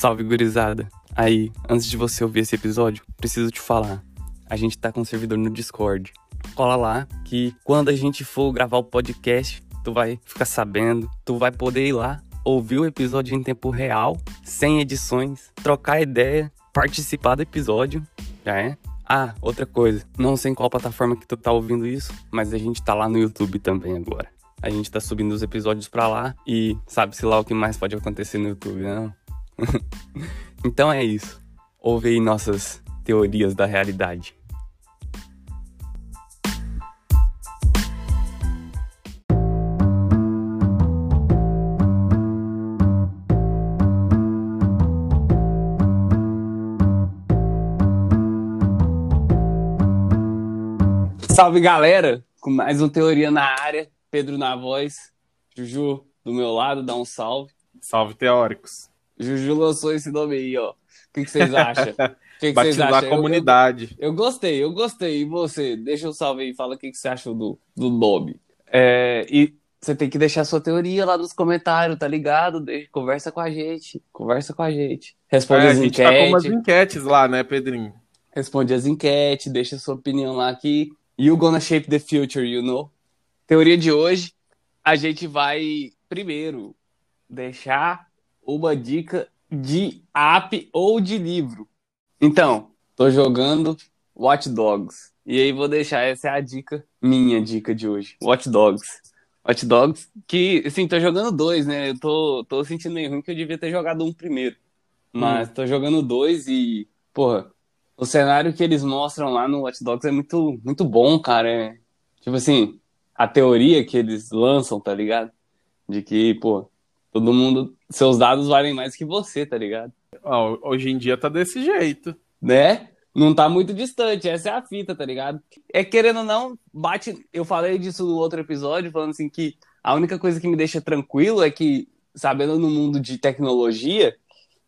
Salve, gurizada. Aí, antes de você ouvir esse episódio, preciso te falar. A gente tá com um servidor no Discord. Cola lá que quando a gente for gravar o podcast, tu vai ficar sabendo, tu vai poder ir lá ouvir o episódio em tempo real, sem edições, trocar ideia, participar do episódio, já é? Ah, outra coisa, não sei em qual plataforma que tu tá ouvindo isso, mas a gente tá lá no YouTube também agora. A gente tá subindo os episódios pra lá e sabe-se lá o que mais pode acontecer no YouTube, não? então é isso. Ouve aí nossas teorias da realidade. Salve galera, com mais uma teoria na área. Pedro na voz, Juju do meu lado, dá um salve. Salve teóricos. Juju lançou esse nome aí, ó. O que, que vocês acham? O que, vocês acham? da comunidade. Eu, eu, eu, gostei, eu gostei. E você? Deixa um salve aí, fala o que, que você achou do, do nome. É, e você tem que deixar sua teoria lá nos comentários, tá ligado? Conversa com a gente, conversa com a gente. Responde É, a as gente tá com enquetes. umas enquetes lá, né, Pedrinho? responde as enquetes, deixa sua opinião lá que you gonna shape the future, you know. Teoria de hoje, a gente vai primeiro deixar uma dica de app ou de livro. Então, tô jogando Watch Dogs. E aí vou deixar essa é a dica, minha dica de hoje. Watch Dogs. Watch Dogs, que, assim, tô jogando dois, né? Eu tô, tô sentindo meio ruim que eu devia ter jogado um primeiro. Mas tô jogando dois e, porra, o cenário que eles mostram lá no Watch Dogs é muito, muito bom, cara. É, tipo assim, a teoria que eles lançam, tá ligado? De que, pô, todo mundo, seus dados valem mais que você, tá ligado? Ó, hoje em dia tá desse jeito. Né? Não tá muito distante, essa é a fita, tá ligado? É querendo ou não, bate. Eu falei disso no outro episódio, falando assim que a única coisa que me deixa tranquilo é que, sabendo no mundo de tecnologia,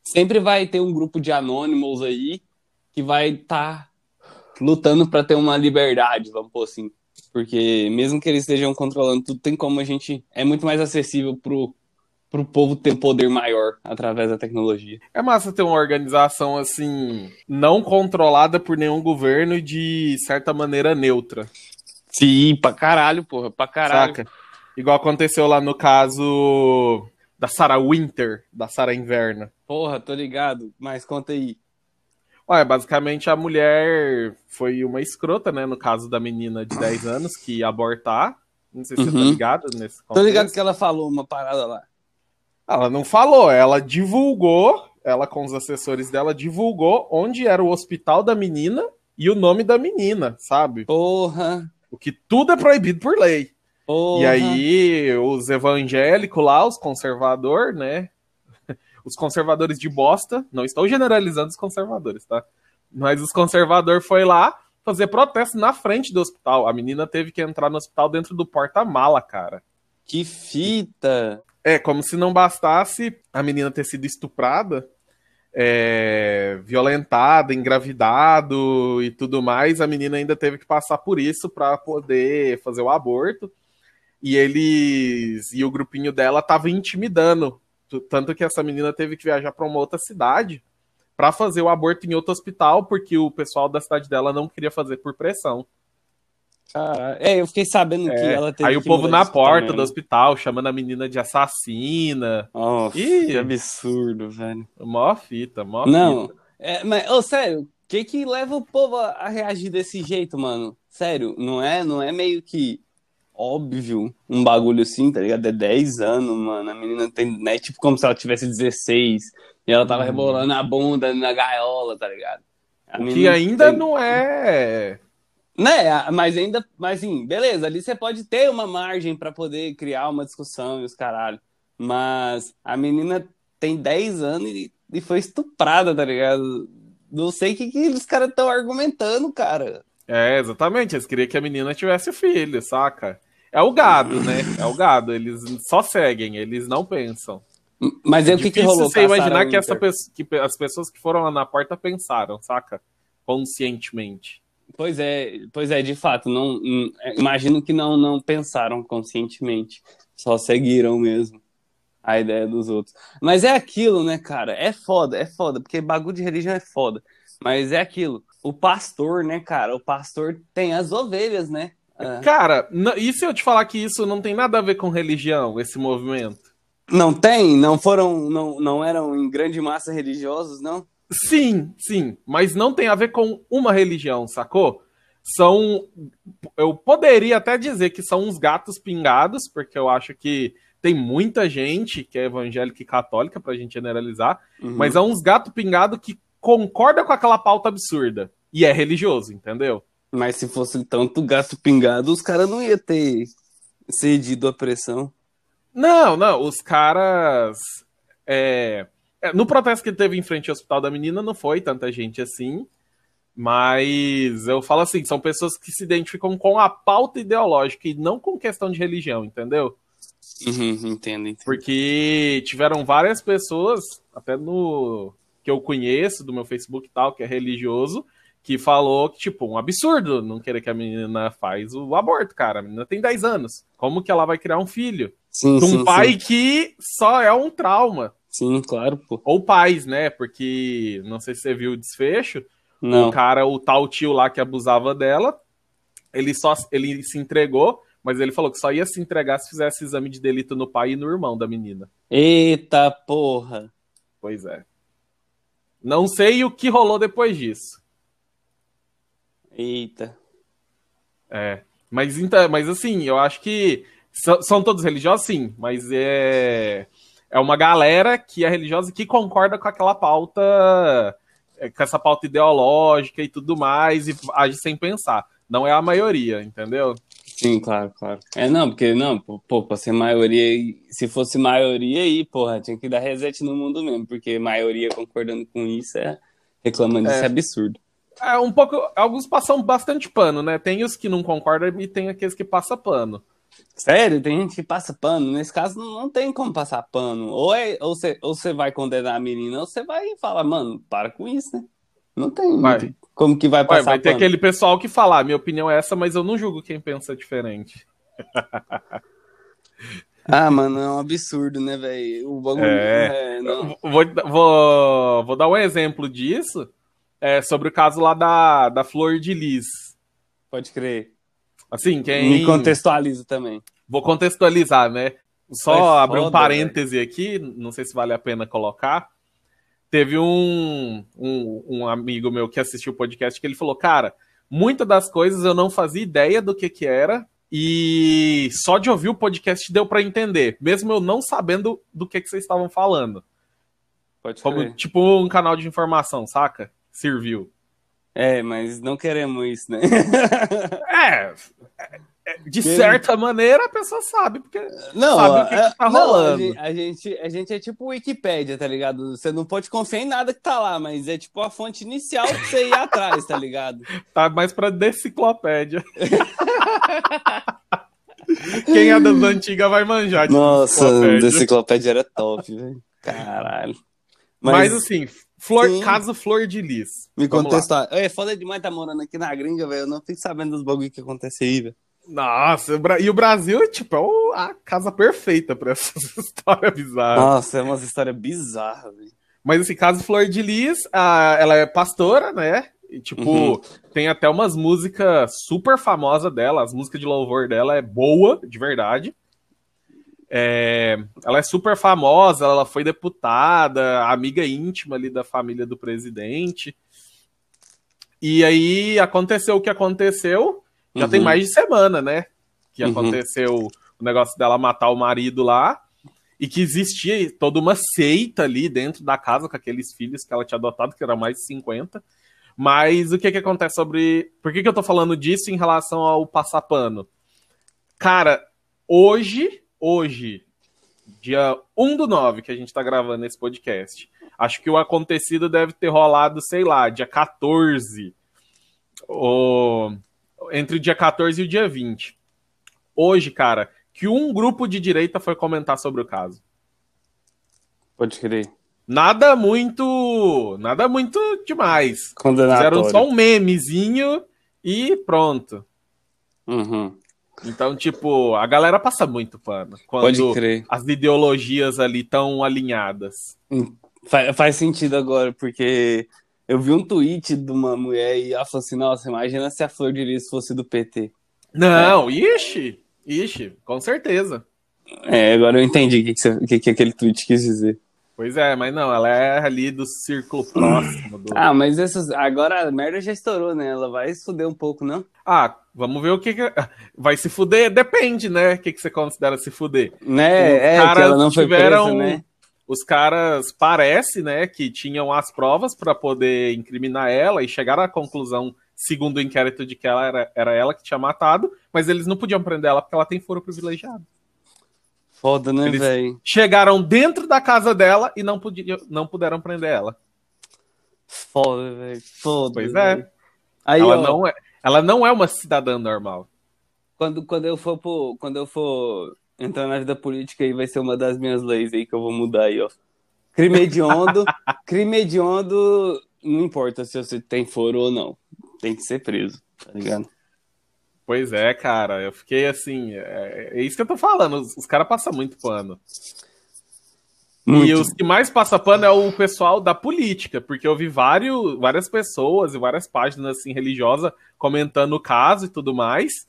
sempre vai ter um grupo de anônimos aí que vai estar lutando para ter uma liberdade, vamos pôr assim. Porque mesmo que eles estejam controlando tudo, tem como a gente. É muito mais acessível pro, pro povo ter poder maior através da tecnologia. É massa ter uma organização assim, não controlada por nenhum governo e de certa maneira neutra. Sim, pra caralho, porra, pra caralho. Saca? Igual aconteceu lá no caso da Sarah Winter, da Sarah Inverna. Porra, tô ligado, mas conta aí. Olha, basicamente a mulher foi uma escrota, né? No caso da menina de 10 anos que ia abortar. Não sei se você tá Uhum. ligado nesse contexto. Tô ligado que ela falou uma parada lá. Ela não falou, ela divulgou, ela com os assessores dela divulgou onde era o hospital da menina e o nome da menina, sabe? Porra, O que tudo é proibido por lei. porra. E aí, os evangélicos lá, os conservadores, né? Os conservadores de bosta, não estou generalizando os conservadores, tá? Mas os conservadores foi lá fazer protesto na frente do hospital. A menina teve que entrar no hospital dentro do porta-mala, cara. Que fita. É, como se não bastasse a menina ter sido estuprada, é, violentada, engravidado e tudo mais, a menina ainda teve que passar por isso para poder fazer o aborto. E eles e o grupinho dela tava intimidando, tanto que essa menina teve que viajar para uma outra cidade para fazer o aborto em outro hospital, porque o pessoal da cidade dela não queria fazer por pressão. Caralho. É, eu fiquei sabendo que É, ela teve Aí o que povo na porta mesmo. do hospital chamando a menina de assassina. Nossa, Ih. que absurdo, velho. Mó fita, mó Não, fita. é, mas, ô, sério, o que que leva o povo a, reagir desse jeito, mano? Sério, não é, não é meio que óbvio um bagulho assim, tá ligado? É 10 anos, mano. A menina tem, né? Tipo como se ela tivesse 16 e ela tava Hum. rebolando a bunda na gaiola, tá ligado? A Que ainda tem- não é. Né, mas ainda, mas assim, beleza, ali você pode ter uma margem pra poder criar uma discussão e os caralho. Mas a menina tem 10 anos e, e foi estuprada, tá ligado? Não sei o que, que os caras estão argumentando, cara. É, exatamente. Eles queriam que a menina tivesse filho, saca? É o gado, né? É o gado. Eles só seguem, eles não pensam. Mas aí o que, que rolou? você imaginar que, essa que as pessoas que foram lá na porta pensaram, saca? Conscientemente. Pois é, pois é, de fato, não, não- é, imagino que não, não pensaram conscientemente, só seguiram mesmo. a ideia dos outros. Mas é aquilo, né, cara? É foda, é foda, porque bagulho de religião é foda. Mas é aquilo. O pastor, né, cara? O pastor tem as ovelhas, né? É. Cara, e se eu te falar que isso não tem nada a ver com religião, esse movimento? Não tem? Não foram, não, não eram em grande massa religiosos, não? Sim, sim, mas não tem a ver com uma religião, sacou? São, eu poderia até dizer que são uns gatos pingados, porque eu acho que tem muita gente que é evangélica e católica, pra gente generalizar, uhum. mas é uns gatos pingados que concorda com aquela pauta absurda e é religioso, entendeu? Mas se fosse tanto gato pingado, os caras não iam ter cedido a pressão. Não, não, os caras. É... É, no protesto que teve em frente ao hospital da menina, não foi tanta gente assim. Mas eu falo assim, são pessoas que se identificam com a pauta ideológica e não com questão de religião, entendeu? Uhum, entendo, entendo. Porque tiveram várias pessoas, até no que eu conheço do meu Facebook e tal, que é religioso, que falou que, tipo, um absurdo não querer que a menina faz o aborto, cara. A menina tem 10 anos. Como que ela vai criar um filho? Sim, de um sim, pai sim. que só é um trauma. Sim, claro, pô. Ou pais, né? Porque não sei se você viu o desfecho. Não. O cara, o tal tio lá que abusava dela, ele só ele se entregou, mas ele falou que só ia se entregar se fizesse exame de delito no pai e no irmão da menina. Eita porra. Pois é. Não sei o que rolou depois disso. Eita. É. Mas, então, mas assim, eu acho que são, são todos religiosos, sim, mas é, é uma galera que é religiosa e que concorda com aquela pauta, é, com essa pauta ideológica e tudo mais, e age sem pensar. Não é a maioria, entendeu? Sim, claro, claro. É, não, porque, não, pô, pra ser maioria, se fosse maioria aí, porra, tinha que dar reset no mundo mesmo, porque maioria concordando com isso é, reclamando é. isso é absurdo. É um pouco, alguns passam bastante pano, né? Tem os que não concordam e tem aqueles que passam pano. Sério, tem gente que passa pano. Nesse caso, não, não tem como passar pano. Ou é, ou você ou você vai condenar a menina, ou você vai falar, mano, para com isso, né? Não tem, Vai. como que vai Vai, passar vai ter pano. aquele pessoal que fala, "Ah, minha opinião é essa, mas eu não julgo quem pensa diferente. Ah, mano, é um absurdo, né, velho? O bagulho É. é, não. Vou, vou, vou dar um exemplo disso é, sobre o caso lá da, da Flor de Lis. Pode crer. Assim, quem. Me contextualiza também. Vou contextualizar, né? Só Foi abrir um parêntese aqui, não sei se vale a pena colocar. Teve um, um, um amigo meu que assistiu o podcast que ele falou: Cara, muitas das coisas eu não fazia ideia do que, que era, e só de ouvir o podcast deu pra entender, mesmo eu não sabendo do que, que vocês estavam falando. Pode Como, crer. tipo um canal de informação, saca? Serviu. É, mas não queremos isso, né? É, é, de certa maneira a pessoa sabe, porque Não, sabe o que, é- que tá não, rolando. A gente, a gente, é tipo Wikipédia, tá ligado? Você não pode confiar em nada que tá lá, mas é tipo a fonte inicial pra você ir atrás, tá ligado? Tá mais pra deciclopédia. Quem é das antigas vai manjar de Nossa, enciclopédia era top, velho. Caralho. Mas, assim, flor, Sim. caso Flor de Lis. me Vamos lá. contestar. É foda demais tá morando aqui na gringa, velho. Eu não fico sabendo dos bagulho que acontece aí, velho. Nossa, e o Brasil, tipo, é a casa perfeita pra essas histórias bizarras. Nossa, é umas histórias bizarras, velho. Mas esse caso Flor de Lis, ela é pastora, né? E, tipo, Uhum. tem até umas músicas super famosas dela. As músicas de louvor dela é boa, de verdade. É, ela é super famosa, ela foi deputada, amiga íntima ali da família do presidente. E aí aconteceu o que aconteceu. Já Uhum. tem mais de semana, né? Que Uhum. aconteceu o negócio dela matar o marido lá. E que existia toda uma seita ali dentro da casa com aqueles filhos que ela tinha adotado, que eram mais de 50. Mas o que que acontece sobre. Por que, que eu tô falando disso em relação ao passapano? Cara, hoje, hoje, dia 1 do 9 que a gente tá gravando esse podcast, acho que o acontecido deve ter rolado, sei lá, dia 14. Ou entre o dia 14 e o dia 20. Hoje, cara, que um grupo de direita foi comentar sobre o caso. Pode crer. Nada muito. Nada muito demais. Condenatório. Fizeram só um memezinho e pronto. Uhum. Então, tipo, a galera passa muito pano quando Pode crer. as ideologias ali estão alinhadas. Fa- faz sentido agora, porque eu vi um tweet de uma mulher e ela falou assim: Nossa, imagina se a Flor de Lis fosse do PT. Não, ixi, ixi, com certeza. É, agora eu entendi o que, que, que aquele tweet quis dizer. Pois é, mas não, ela é ali do círculo próximo. Do... Ah, mas essas, agora a merda já estourou, né? Ela vai se fuder um pouco, não? Ah, vamos ver o que, que- vai se fuder. Depende, né? O que, que você considera se fuder. Né? Os É, que caras ela não foi tiveram- presa, né? Os caras parece, né, que tinham as provas para poder incriminar ela e chegaram à conclusão, segundo o inquérito, de que ela era, era ela que tinha matado, mas eles não podiam prender ela porque ela tem foro privilegiado. Foda, né, velho? Chegaram dentro da casa dela e não, podiam, não puderam prender ela. Foda, velho. Foda. Pois é. Aí, ela, ó, não é, ela não é uma cidadã normal. quando, quando eu for pro, quando eu for entrar na vida política aí vai ser uma das minhas leis aí que eu vou mudar aí, ó. Crime hediondo, crime hediondo, não importa se você tem foro ou não. Tem que ser preso, tá ligado? Pois é, cara, eu fiquei assim. É, é isso que eu tô falando, os, os caras passam muito pano. E Muito. os que mais passa pano é o pessoal da política, porque eu vi vários, várias pessoas e várias páginas assim, religiosas comentando o caso e tudo mais.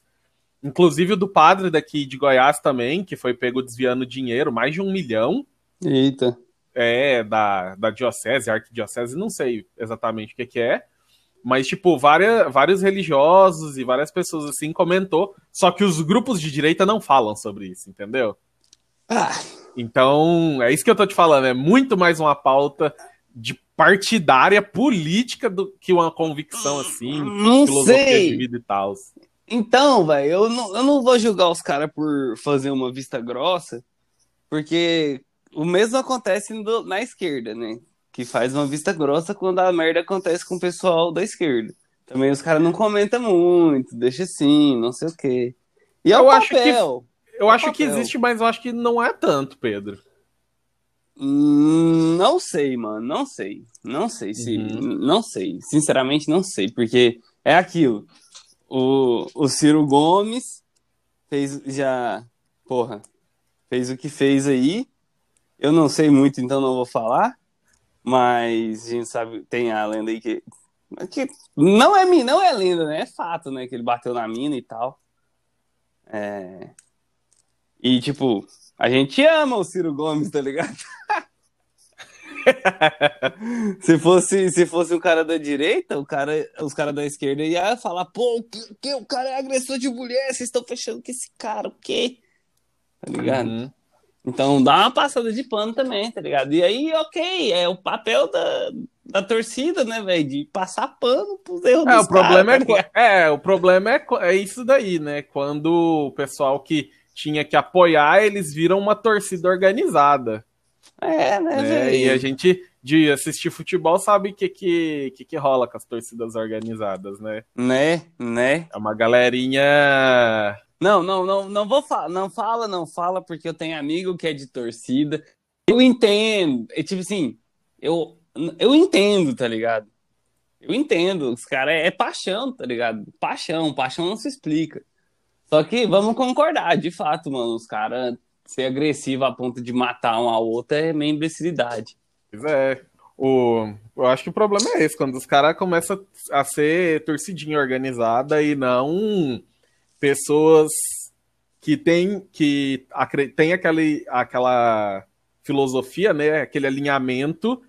Inclusive o do padre daqui de Goiás também, que foi pego desviando dinheiro, mais de um milhão, Eita. é, da, da diocese, arquidiocese, não sei exatamente o que, que é. Mas, tipo, várias, vários religiosos e várias pessoas assim comentou, só que os grupos de direita não falam sobre isso, entendeu? Ah, Então, é isso que eu tô te falando, é muito mais uma pauta de partidária política do que uma convicção assim, não filosofia de sei. vida e tal. Então, velho, eu não, eu não vou julgar os caras por fazer uma vista grossa, porque o mesmo acontece do- na esquerda, né? Que faz uma vista grossa quando a merda acontece com o pessoal da esquerda. Também os caras não comentam muito, deixa assim, não sei o quê. E é Eu o acho que-. Eu acho que papel. existe, mas eu acho que não é tanto, Pedro. Hum, Não sei, mano, não sei. Não sei se. Uhum. Não sei. Sinceramente, não sei. Porque é aquilo. O, o Ciro Gomes fez já. Porra. Fez o que fez aí. Eu não sei muito, então não vou falar. Mas a gente sabe, tem a lenda aí que. que não, é, não é lenda, né? É fato, né? Que ele bateu na mina e tal. É. E, tipo, a gente ama o Ciro Gomes, tá ligado? se fosse se fosse um cara da direita, o cara, os caras da esquerda ia falar, pô, que, que o cara é agressor de mulher, vocês estão fechando com esse cara, o quê? Tá ligado? Uhum. Então dá uma passada de pano também, tá ligado? E aí, ok, é o papel da, da torcida, né, velho? De passar pano pros erros É, o problema é, tá é, o problema é, é isso daí, né? Quando o pessoal que tinha que apoiar, eles viram uma torcida organizada. É, né, né? E a gente, de assistir futebol, sabe o que, que, que, que rola com as torcidas organizadas, né? Né, né? É uma galerinha. Não, não, não, não vou falar, não fala, não fala, porque eu tenho amigo que é de torcida. Eu entendo, é tipo assim, eu, eu entendo, tá ligado? Eu entendo, os caras é, paixão, tá ligado? Paixão, paixão não se explica. Só que vamos concordar, de fato, mano, os caras ser agressivo a ponto de matar um ao outro é meio imbecilidade. Pois é. O, eu acho que o problema é esse, quando os caras começam a ser torcidinha organizada e não pessoas que têm que tem aquele, aquela filosofia, né, aquele alinhamento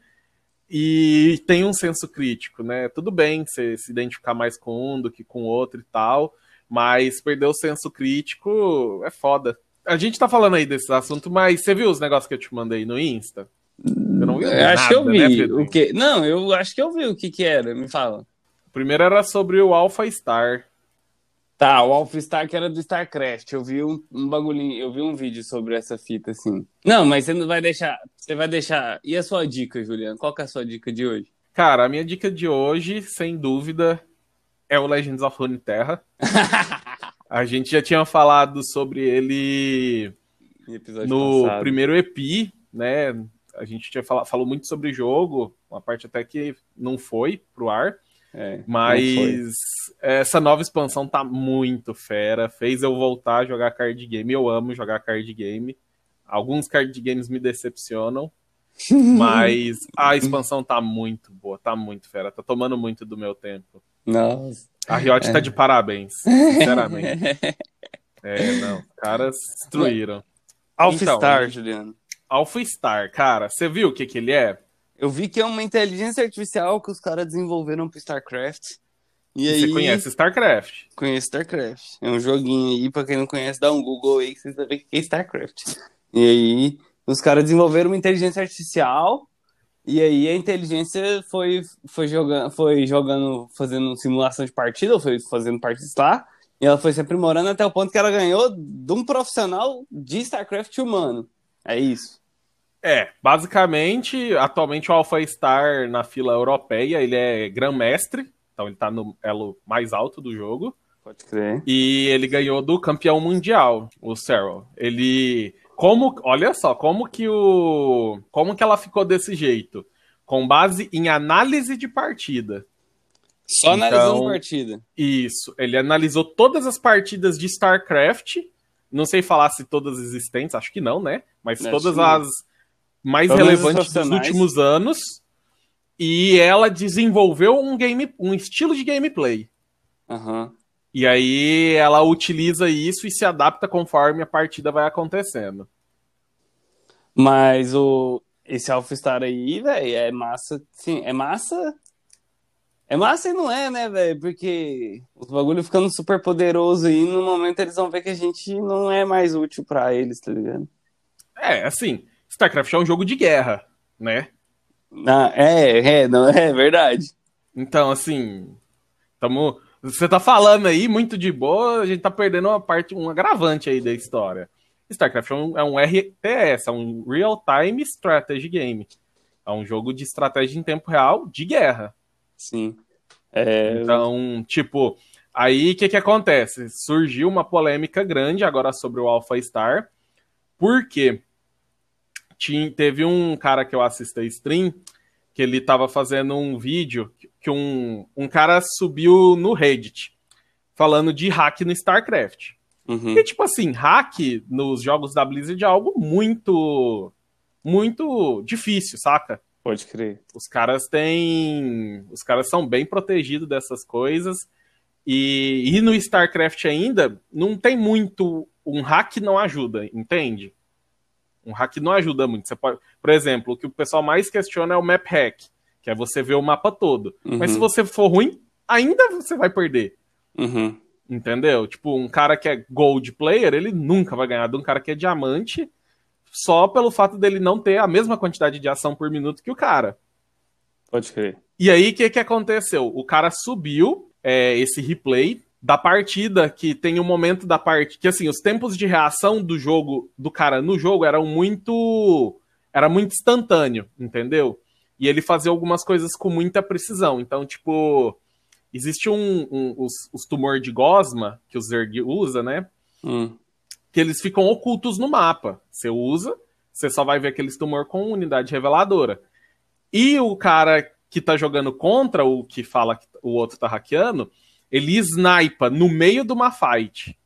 e tem um senso crítico, né? Tudo bem você se identificar mais com um do que com o outro e tal, mas perder o senso crítico é foda. A gente tá falando aí desses assuntos, mas você viu os negócios que eu te mandei no Insta? Você não viu Eu acho que eu nada, vi. né, o que... Não, eu acho que eu vi o que que era, me fala. O primeiro era sobre o Alpha Star. Tá, o Alpha Star que era do StarCraft. Eu vi um, um bagulhinho, eu vi um vídeo sobre essa fita, assim. Não, mas você não vai deixar. Você vai deixar. E a sua dica, Juliano? Qual que é a sua dica de hoje? Cara, a minha dica de hoje, sem dúvida, é o Legends of Runeterra. A gente já tinha falado sobre ele no passado. primeiro EP, né? A gente tinha fala, falou muito sobre o jogo, uma parte até que não foi pro ar. É. Mas essa nova expansão tá muito fera. Fez eu voltar a jogar card game. Eu amo jogar card game. Alguns card games me decepcionam. Mas a expansão tá muito boa, tá muito fera. Tá tomando muito do meu tempo. Nossa. A Riot tá de parabéns, sinceramente. É, não. Os caras destruíram. Alpha-Star, Então, Juliano. Alpha Star, cara, você viu o que que ele é? Eu vi que é uma inteligência artificial que os caras desenvolveram pro StarCraft. E aí, Você conhece StarCraft? Conheço StarCraft. É um joguinho aí, pra quem não conhece, dá um Google aí que vocês vão ver o que é StarCraft. E aí, os caras desenvolveram uma inteligência artificial. E aí, a inteligência foi, foi, jogando, foi jogando, fazendo simulação de partida, ou foi fazendo partidas lá. E ela foi se aprimorando até o ponto que ela ganhou de um profissional de StarCraft humano. É isso. É, basicamente, atualmente o Alpha Star na fila europeia, ele é Grandmestre, então ele tá no elo mais alto do jogo. Pode crer. E ele ganhou do campeão mundial, o Cyril. Ele. Como. Olha só, como que o. Como que ela ficou desse jeito? Com base em análise de partida. Só analisando Então- partida. Isso. Ele analisou todas as partidas de StarCraft. Não sei falar se todas existentes, acho que não, né? Mas Acho todas as mais as relevantes dos últimos anos. E ela desenvolveu um game, um estilo de gameplay. Aham. E aí ela utiliza isso e se adapta conforme a partida vai acontecendo. Mas o esse Alpha-Star aí, velho, é massa. Sim, é massa. É massa e não é, né, velho? Porque os bagulho ficando super poderoso aí, no momento eles vão ver que a gente não é mais útil pra eles, tá ligado? É, assim, StarCraft é um jogo de guerra, né? Ah, é, é, não, é verdade. Então, assim, tamo, você tá falando aí muito de boa, a gente tá perdendo uma parte, um agravante aí da história. StarCraft é um, é um RTS, é um Real Time Strategy Game. É um jogo de estratégia em tempo real de guerra. Sim. É, Então, tipo, aí o que que acontece? Surgiu uma polêmica grande agora sobre o Alpha Star, porque tinha, teve um cara que eu assisto a stream, que ele tava fazendo um vídeo que um, um cara subiu no Reddit, falando de hack no StarCraft. uhum. E, tipo assim, hack nos jogos da Blizzard é algo muito, muito difícil, saca? Pode crer. Os caras têm. Os caras são bem protegidos dessas coisas. E, e no StarCraft ainda, não tem muito. Um hack não ajuda, entende? Um hack não ajuda muito. Você pode, por exemplo, o que o pessoal mais questiona é o map hack, que é você ver o mapa todo. Mas se Uhum. você for ruim, ainda você vai perder. Uhum. Entendeu? Tipo, um cara que é gold player, ele nunca vai ganhar de um cara que é diamante, só pelo fato dele não ter a mesma quantidade de ação por minuto que o cara. Pode crer. E aí, o que, que aconteceu? O cara subiu é, esse replay da partida que tem um momento da parte que assim os tempos de reação do jogo do cara no jogo eram muito era muito instantâneo, entendeu? E ele fazia algumas coisas com muita precisão. Então, tipo, existe um, um- os, os tumor de gosma que o Zerg usa, né? Hum. que eles ficam ocultos no mapa. Você usa, você só vai ver aqueles tumor com unidade reveladora. E o cara que tá jogando contra o que fala que o outro tá hackeando, ele snipa no meio de uma fight.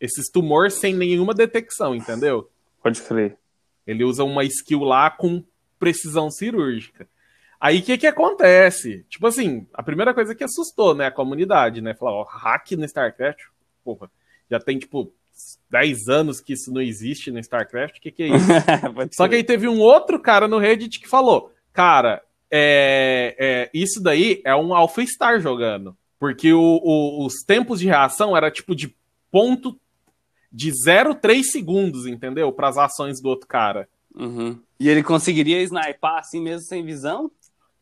Esses tumor sem nenhuma detecção, entendeu? Pode crer. Ele usa uma skill lá com precisão cirúrgica. Aí o que que acontece? Tipo assim, a primeira coisa que assustou, né, a comunidade, né? Falar, ó, hack no StarCraft, porra, já tem tipo 10 anos que isso não existe no StarCraft, o que que é isso? Só que aí teve um outro cara no Reddit que falou, cara, é, é, isso daí é um Alpha Star jogando. Porque o- o- os tempos de reação era tipo de ponto de 0,3 segundos, entendeu? Para as ações do outro cara. Uhum. E ele conseguiria snipar assim mesmo sem visão?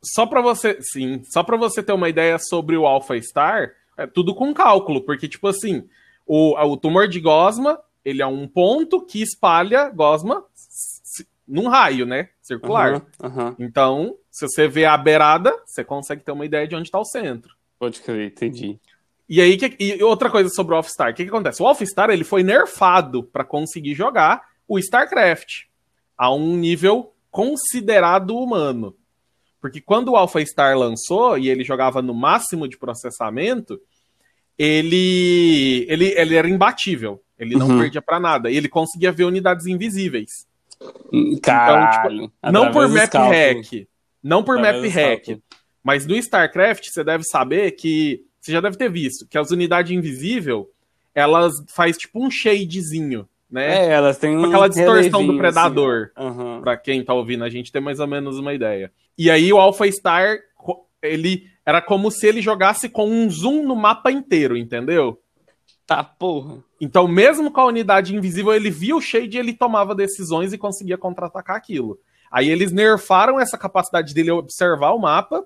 Só pra você, sim, só para você ter uma ideia sobre o Alpha Star, é tudo com cálculo, porque tipo assim, o, o tumor de gosma, ele é um ponto que espalha gosma num raio, né, circular. Aham, aham. Então, se você vê a beirada, você consegue ter uma ideia de onde está o centro. Pode crer, entendi. E aí, que- e outra coisa sobre o All-Star, o que, que acontece? O All-Star ele foi nerfado para conseguir jogar o StarCraft a um nível considerado humano. Porque quando o Alpha Star lançou e ele jogava no máximo de processamento, ele, ele, ele era imbatível. Ele não Uhum. perdia pra nada. E ele conseguia ver unidades invisíveis. Caralho. não por Através do map cálculo. hack. Não por Através map hack. Mas no StarCraft, você deve saber que. Você já deve ter visto que as unidades invisíveis, elas faz tipo um shadezinho, né? É, elas têm um aquela distorção do relevinho, predador. Assim. Aham. Pra quem tá ouvindo a gente ter mais ou menos uma ideia. E aí o Alpha Star, ele era como se ele jogasse com um zoom no mapa inteiro, entendeu? Tá, porra. Então, mesmo com a unidade invisível, ele via o shade e ele tomava decisões e conseguia contra-atacar aquilo. Aí eles nerfaram essa capacidade dele observar o mapa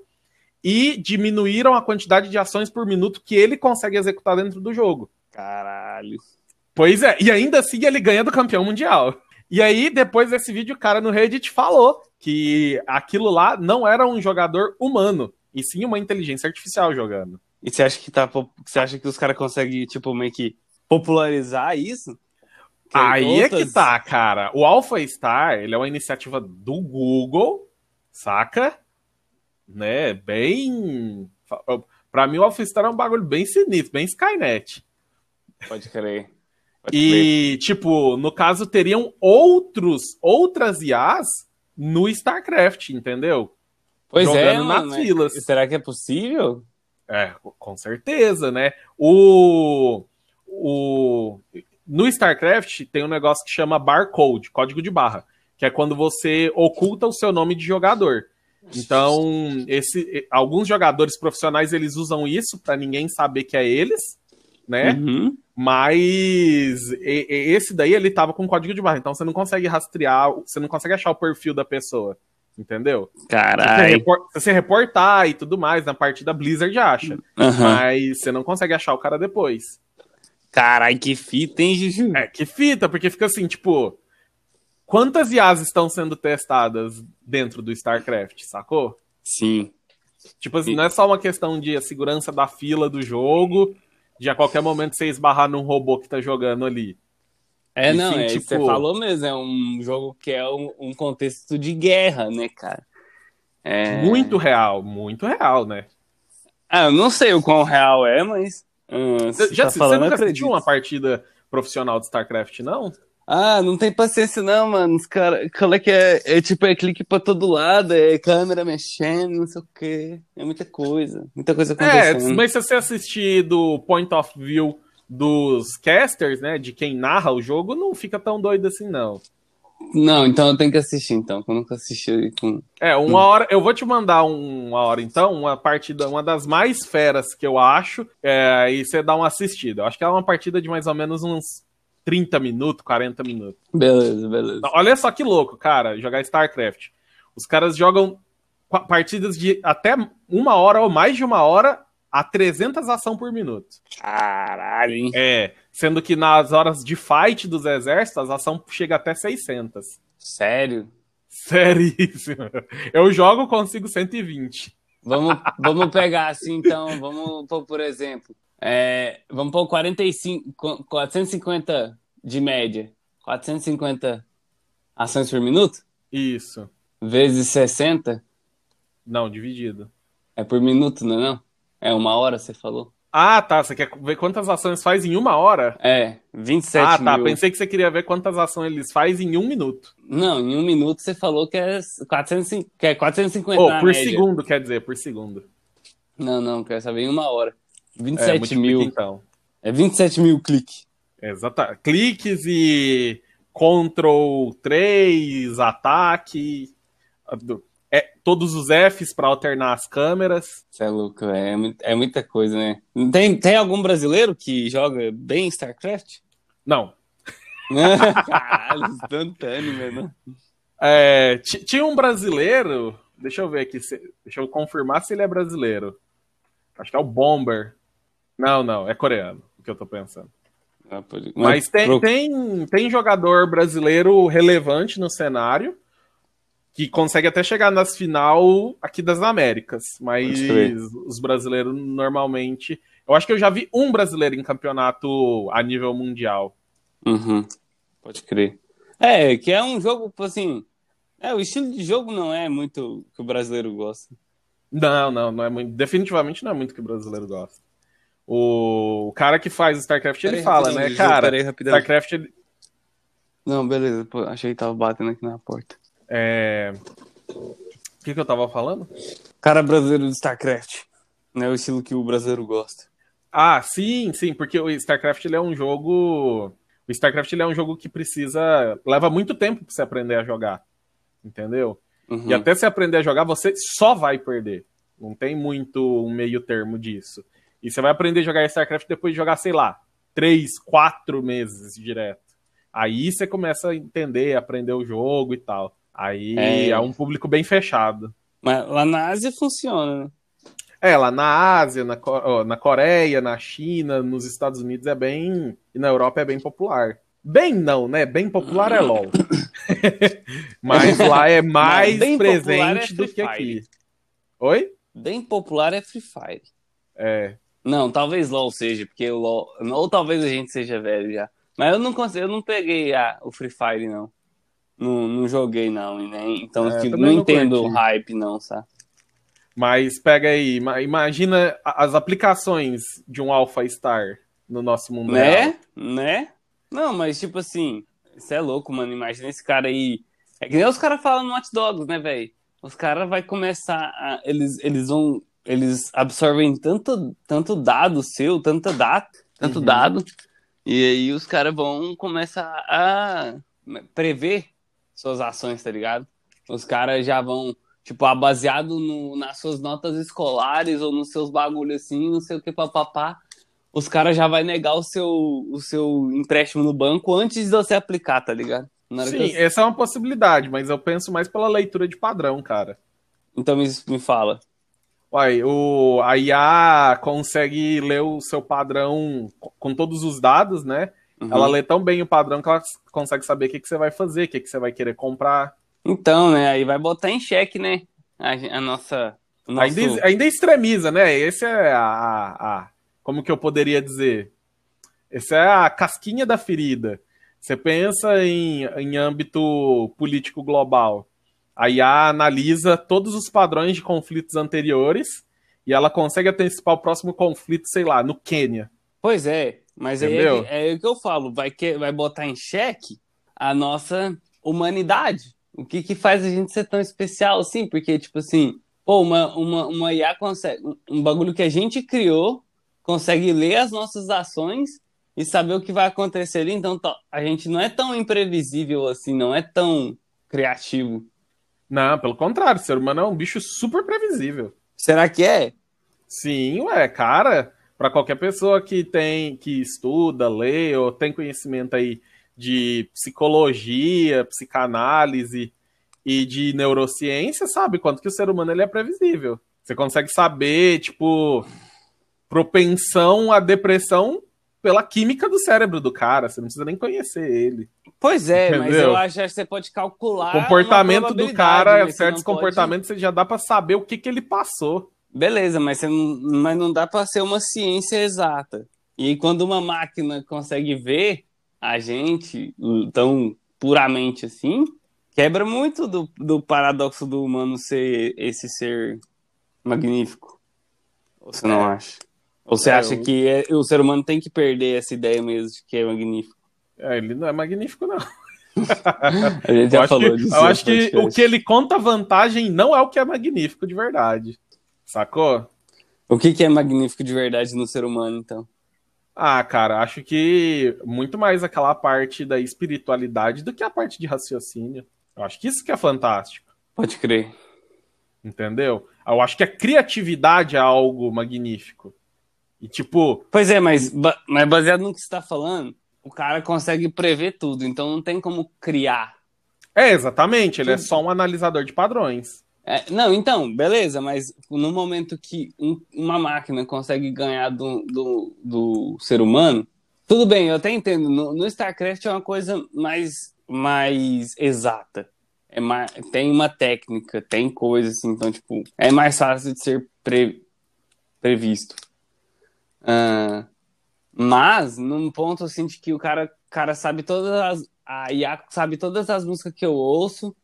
e diminuíram a quantidade de ações por minuto que ele consegue executar dentro do jogo. Caralho. Pois é, e ainda assim ele ganha do campeão mundial. E aí, depois desse vídeo, o cara no Reddit falou que aquilo lá não era um jogador humano, e sim uma inteligência artificial jogando. E você acha que tá. Você acha que os caras conseguem, tipo, meio que popularizar isso? Que Aí é outras- que tá, cara. O Alpha Star, ele é uma iniciativa do Google, saca? Né, bem... Pra mim, o Alpha Star é um bagulho bem sinistro, bem Skynet. Pode crer. Pode crer. E, tipo, no caso, teriam outros, outras IAs no StarCraft, entendeu? Pois é, jogando mano, nas mas filas. Será que é possível? É, com certeza, né? O, o no StarCraft tem um negócio que chama barcode, código de barra, que é quando você oculta o seu nome de jogador. Então, esse, alguns jogadores profissionais eles usam isso para ninguém saber que é eles, né? Uhum. Mas e- e- esse daí ele tava com código de barra, então você não consegue rastrear, você não consegue achar o perfil da pessoa, entendeu? Caralho. se você reportar e tudo mais na partida Blizzard acha. Aham. Mas você não consegue achar o cara depois. Caralho, que fita, hein, Juju? É, que fita, porque fica assim, tipo. Quantas IAs estão sendo testadas dentro do StarCraft, sacou? Sim. Tipo assim, não é só uma questão de a segurança da fila do jogo, de a qualquer momento você esbarrar num robô que tá jogando ali. É, E não, sim, é, tipo- você falou mesmo, é um jogo que é um, um contexto de guerra, né, cara? É... Muito real, muito real, né? Ah, eu não sei o qual real é, mas. ah, Você, você já, tá você falando, nunca eu assistiu acredito. uma partida profissional de StarCraft, não? Ah, não tem paciência não, mano. Os cara, qual é que é? É tipo, é clique pra todo lado, é câmera mexendo, não sei o quê. É muita coisa, muita coisa É, acontecendo. mas se você assistir do point of view dos casters, né, de quem narra o jogo, não fica tão doido assim, não. Não, então eu tenho que assistir, então, que eu nunca assisti com... É, uma hora. Eu vou te mandar um- uma hora, então, uma partida, uma das mais feras que eu acho, é, e você dá uma assistida. Eu acho que é uma partida de mais ou menos uns 30 minutos, 40 minutos. Beleza, beleza. Olha só que louco, cara, jogar StarCraft. Os caras jogam pa- partidas de até uma hora ou mais de uma hora a 300 ação por minuto. Caralho, hein? É, sendo que nas horas de fight dos exércitos, a ação chega até 600. Sério? Seríssimo. Eu jogo, consigo 120. Vamos, vamos pegar assim, então, vamos pôr, por exemplo, é, vamos pôr 45, qu- 450 de média, 450 ações por minuto, Isso. vezes 60, Não, dividido. é por minuto, não é não? É uma hora, você falou? Ah, tá. Você quer ver quantas ações faz em uma hora? É, 27 ah, tá. mil. Pensei que você queria ver quantas ações eles fazem em um minuto. Não, em um minuto você falou que é, 400, que é 450 Ou na por média. segundo, quer dizer, por segundo. Não, não, quero saber em uma hora. É, 27 multiplica, mil. então. É 27 mil cliques. Exato. Cliques e Ctrl 3, ataque. É, todos os Fs para alternar as câmeras. Você é louco, é, é muita coisa, né? Tem, tem algum brasileiro que joga bem StarCraft? Não. Caralho, instantâneo, mano. É, ti- tinha um brasileiro. Deixa eu ver aqui. se- deixa eu confirmar se ele é brasileiro. Acho que é o Bomber. Não, não, é coreano, o que eu tô pensando. Ah, pode- Mas tem, pro- tem, tem jogador brasileiro relevante no cenário que consegue até chegar nas final aqui das Américas. Mas os brasileiros normalmente. Eu acho que eu já vi um brasileiro em campeonato a nível mundial. Uhum, Pode crer. É, que é um jogo, assim, É, o estilo de jogo não é muito que o brasileiro gosta. Não, não, não é muito. Definitivamente não é muito que o brasileiro gosta. O, cara que faz StarCraft, ele fala, né, cara? peraí, rapidão. StarCraft, ele, Não, beleza, pô, achei que tava batendo aqui na porta. é... O que, que eu tava falando? Cara brasileiro do StarCraft. Não é o estilo que o brasileiro gosta. Ah, sim, sim, porque o StarCraft ele é um jogo. O StarCraft ele é um jogo que precisa. leva muito tempo pra você aprender a jogar. Entendeu? Uhum. E até você aprender a jogar, você só vai perder. Não tem muito um meio termo disso. E você vai aprender a jogar StarCraft depois de jogar, sei lá, três, quatro meses direto. Aí você começa a entender, aprender o jogo e tal. Aí É. é, um público bem fechado. Mas lá na Ásia funciona, né? É, lá na Ásia, na, na Coreia, na China, nos Estados Unidos é bem. E na Europa é bem popular. Bem não, né? Bem popular é LOL. Mas lá é mais presente é do que aqui. Oi? Bem popular é Free Fire. É. Não, talvez LOL seja, porque o LOL. Ou talvez a gente seja velho já. Mas eu não consigo, eu não peguei a, o Free Fire, não. Não, não joguei, não. E nem, então, É, tipo, não não entendo o hype, não, sabe? Mas pega aí, ima- imagina as aplicações de um Alpha Star no nosso mundo real. Né? Né? Não, mas tipo assim, isso é louco, mano. Imagina esse cara aí. É que nem os caras falam no Hot Dogs, né, velho? Os caras vão começar a. Eles, eles vão. Eles absorvem tanto, tanto dado seu, tanta data, tanto Uhum. dado. E aí os caras vão começar a prever suas ações, tá ligado? Os caras já vão, tipo, ah, baseado no, nas suas notas escolares ou nos seus bagulhos assim, não sei o que, papapá os caras já vai negar o seu, o seu empréstimo no banco antes de você aplicar, tá ligado? Sim, você- essa é uma possibilidade, mas eu penso mais pela leitura de padrão, cara. Então me, me fala. Uai, o, a IA consegue ler o seu padrão co- com todos os dados, né? Uhum. Ela lê tão bem o padrão que ela consegue saber o que, que você vai fazer, o que, que você vai querer comprar. Então, né? Aí vai botar em xeque, né? A, a nossa. nosso- Ainda, ainda extremiza, né? Esse é a, a- a- Como que eu poderia dizer? Essa é a casquinha da ferida. Você pensa em, em âmbito político global. A IA analisa todos os padrões de conflitos anteriores e ela consegue antecipar o próximo conflito, sei lá, no Quênia. Pois é, mas é, que- é o que eu falo, vai, que, vai botar em xeque a nossa humanidade. O que, que faz a gente ser tão especial assim? Porque, tipo assim, pô, uma, uma, uma IA consegue. um- bagulho que a gente criou consegue ler as nossas ações e saber o que vai acontecer ali. Então, a gente não é tão imprevisível assim, não é tão criativo. Não, pelo contrário, o ser humano é um bicho super previsível. Será que é? Sim, ué, cara, para qualquer pessoa que tem, que estuda, lê ou tem conhecimento aí de psicologia, psicanálise e de neurociência, sabe quanto que o ser humano ele é previsível. Você consegue saber, tipo, propensão à depressão pela química do cérebro do cara, você não precisa nem conhecer ele. Pois é, mas Entendeu? eu acho que você pode calcular. O comportamento do cara, mas você certos não pode- comportamentos, você já dá pra saber o que que ele passou. Beleza, mas, você não, mas não dá para ser uma ciência exata. E quando uma máquina consegue ver a gente tão puramente assim, quebra muito do, do paradoxo do humano ser esse ser magnífico. Você não É. acha? Ou você É, acha eu- que é- o ser humano tem que perder essa ideia mesmo de que é magnífico? É, ele não é magnífico, não. A gente já falou que, disso. eu acho que o que ele conta vantagem não é o que é magnífico de verdade. Sacou? O que, que é magnífico de verdade no ser humano, então? Ah, cara, acho que muito mais aquela parte da espiritualidade do que a parte de raciocínio. Eu acho que isso que é fantástico, Pode crer. entendeu? Eu acho que a criatividade é algo magnífico. E tipo, Pois é, mas, mas baseado no que você está falando, o cara consegue prever tudo, então não tem como criar. é exatamente, ele é só um analisador de padrões. É, não, então, beleza, mas no momento que um- uma máquina consegue ganhar do, do, do ser humano, tudo bem, eu até entendo. No, no StarCraft é uma coisa mais, mais exata. É mais, tem uma técnica, tem coisa assim, então, tipo, é mais fácil de ser pre- previsto. Ah, mas, num ponto assim de que o cara, cara sabe todas as. A IA sabe todas as músicas que eu ouço.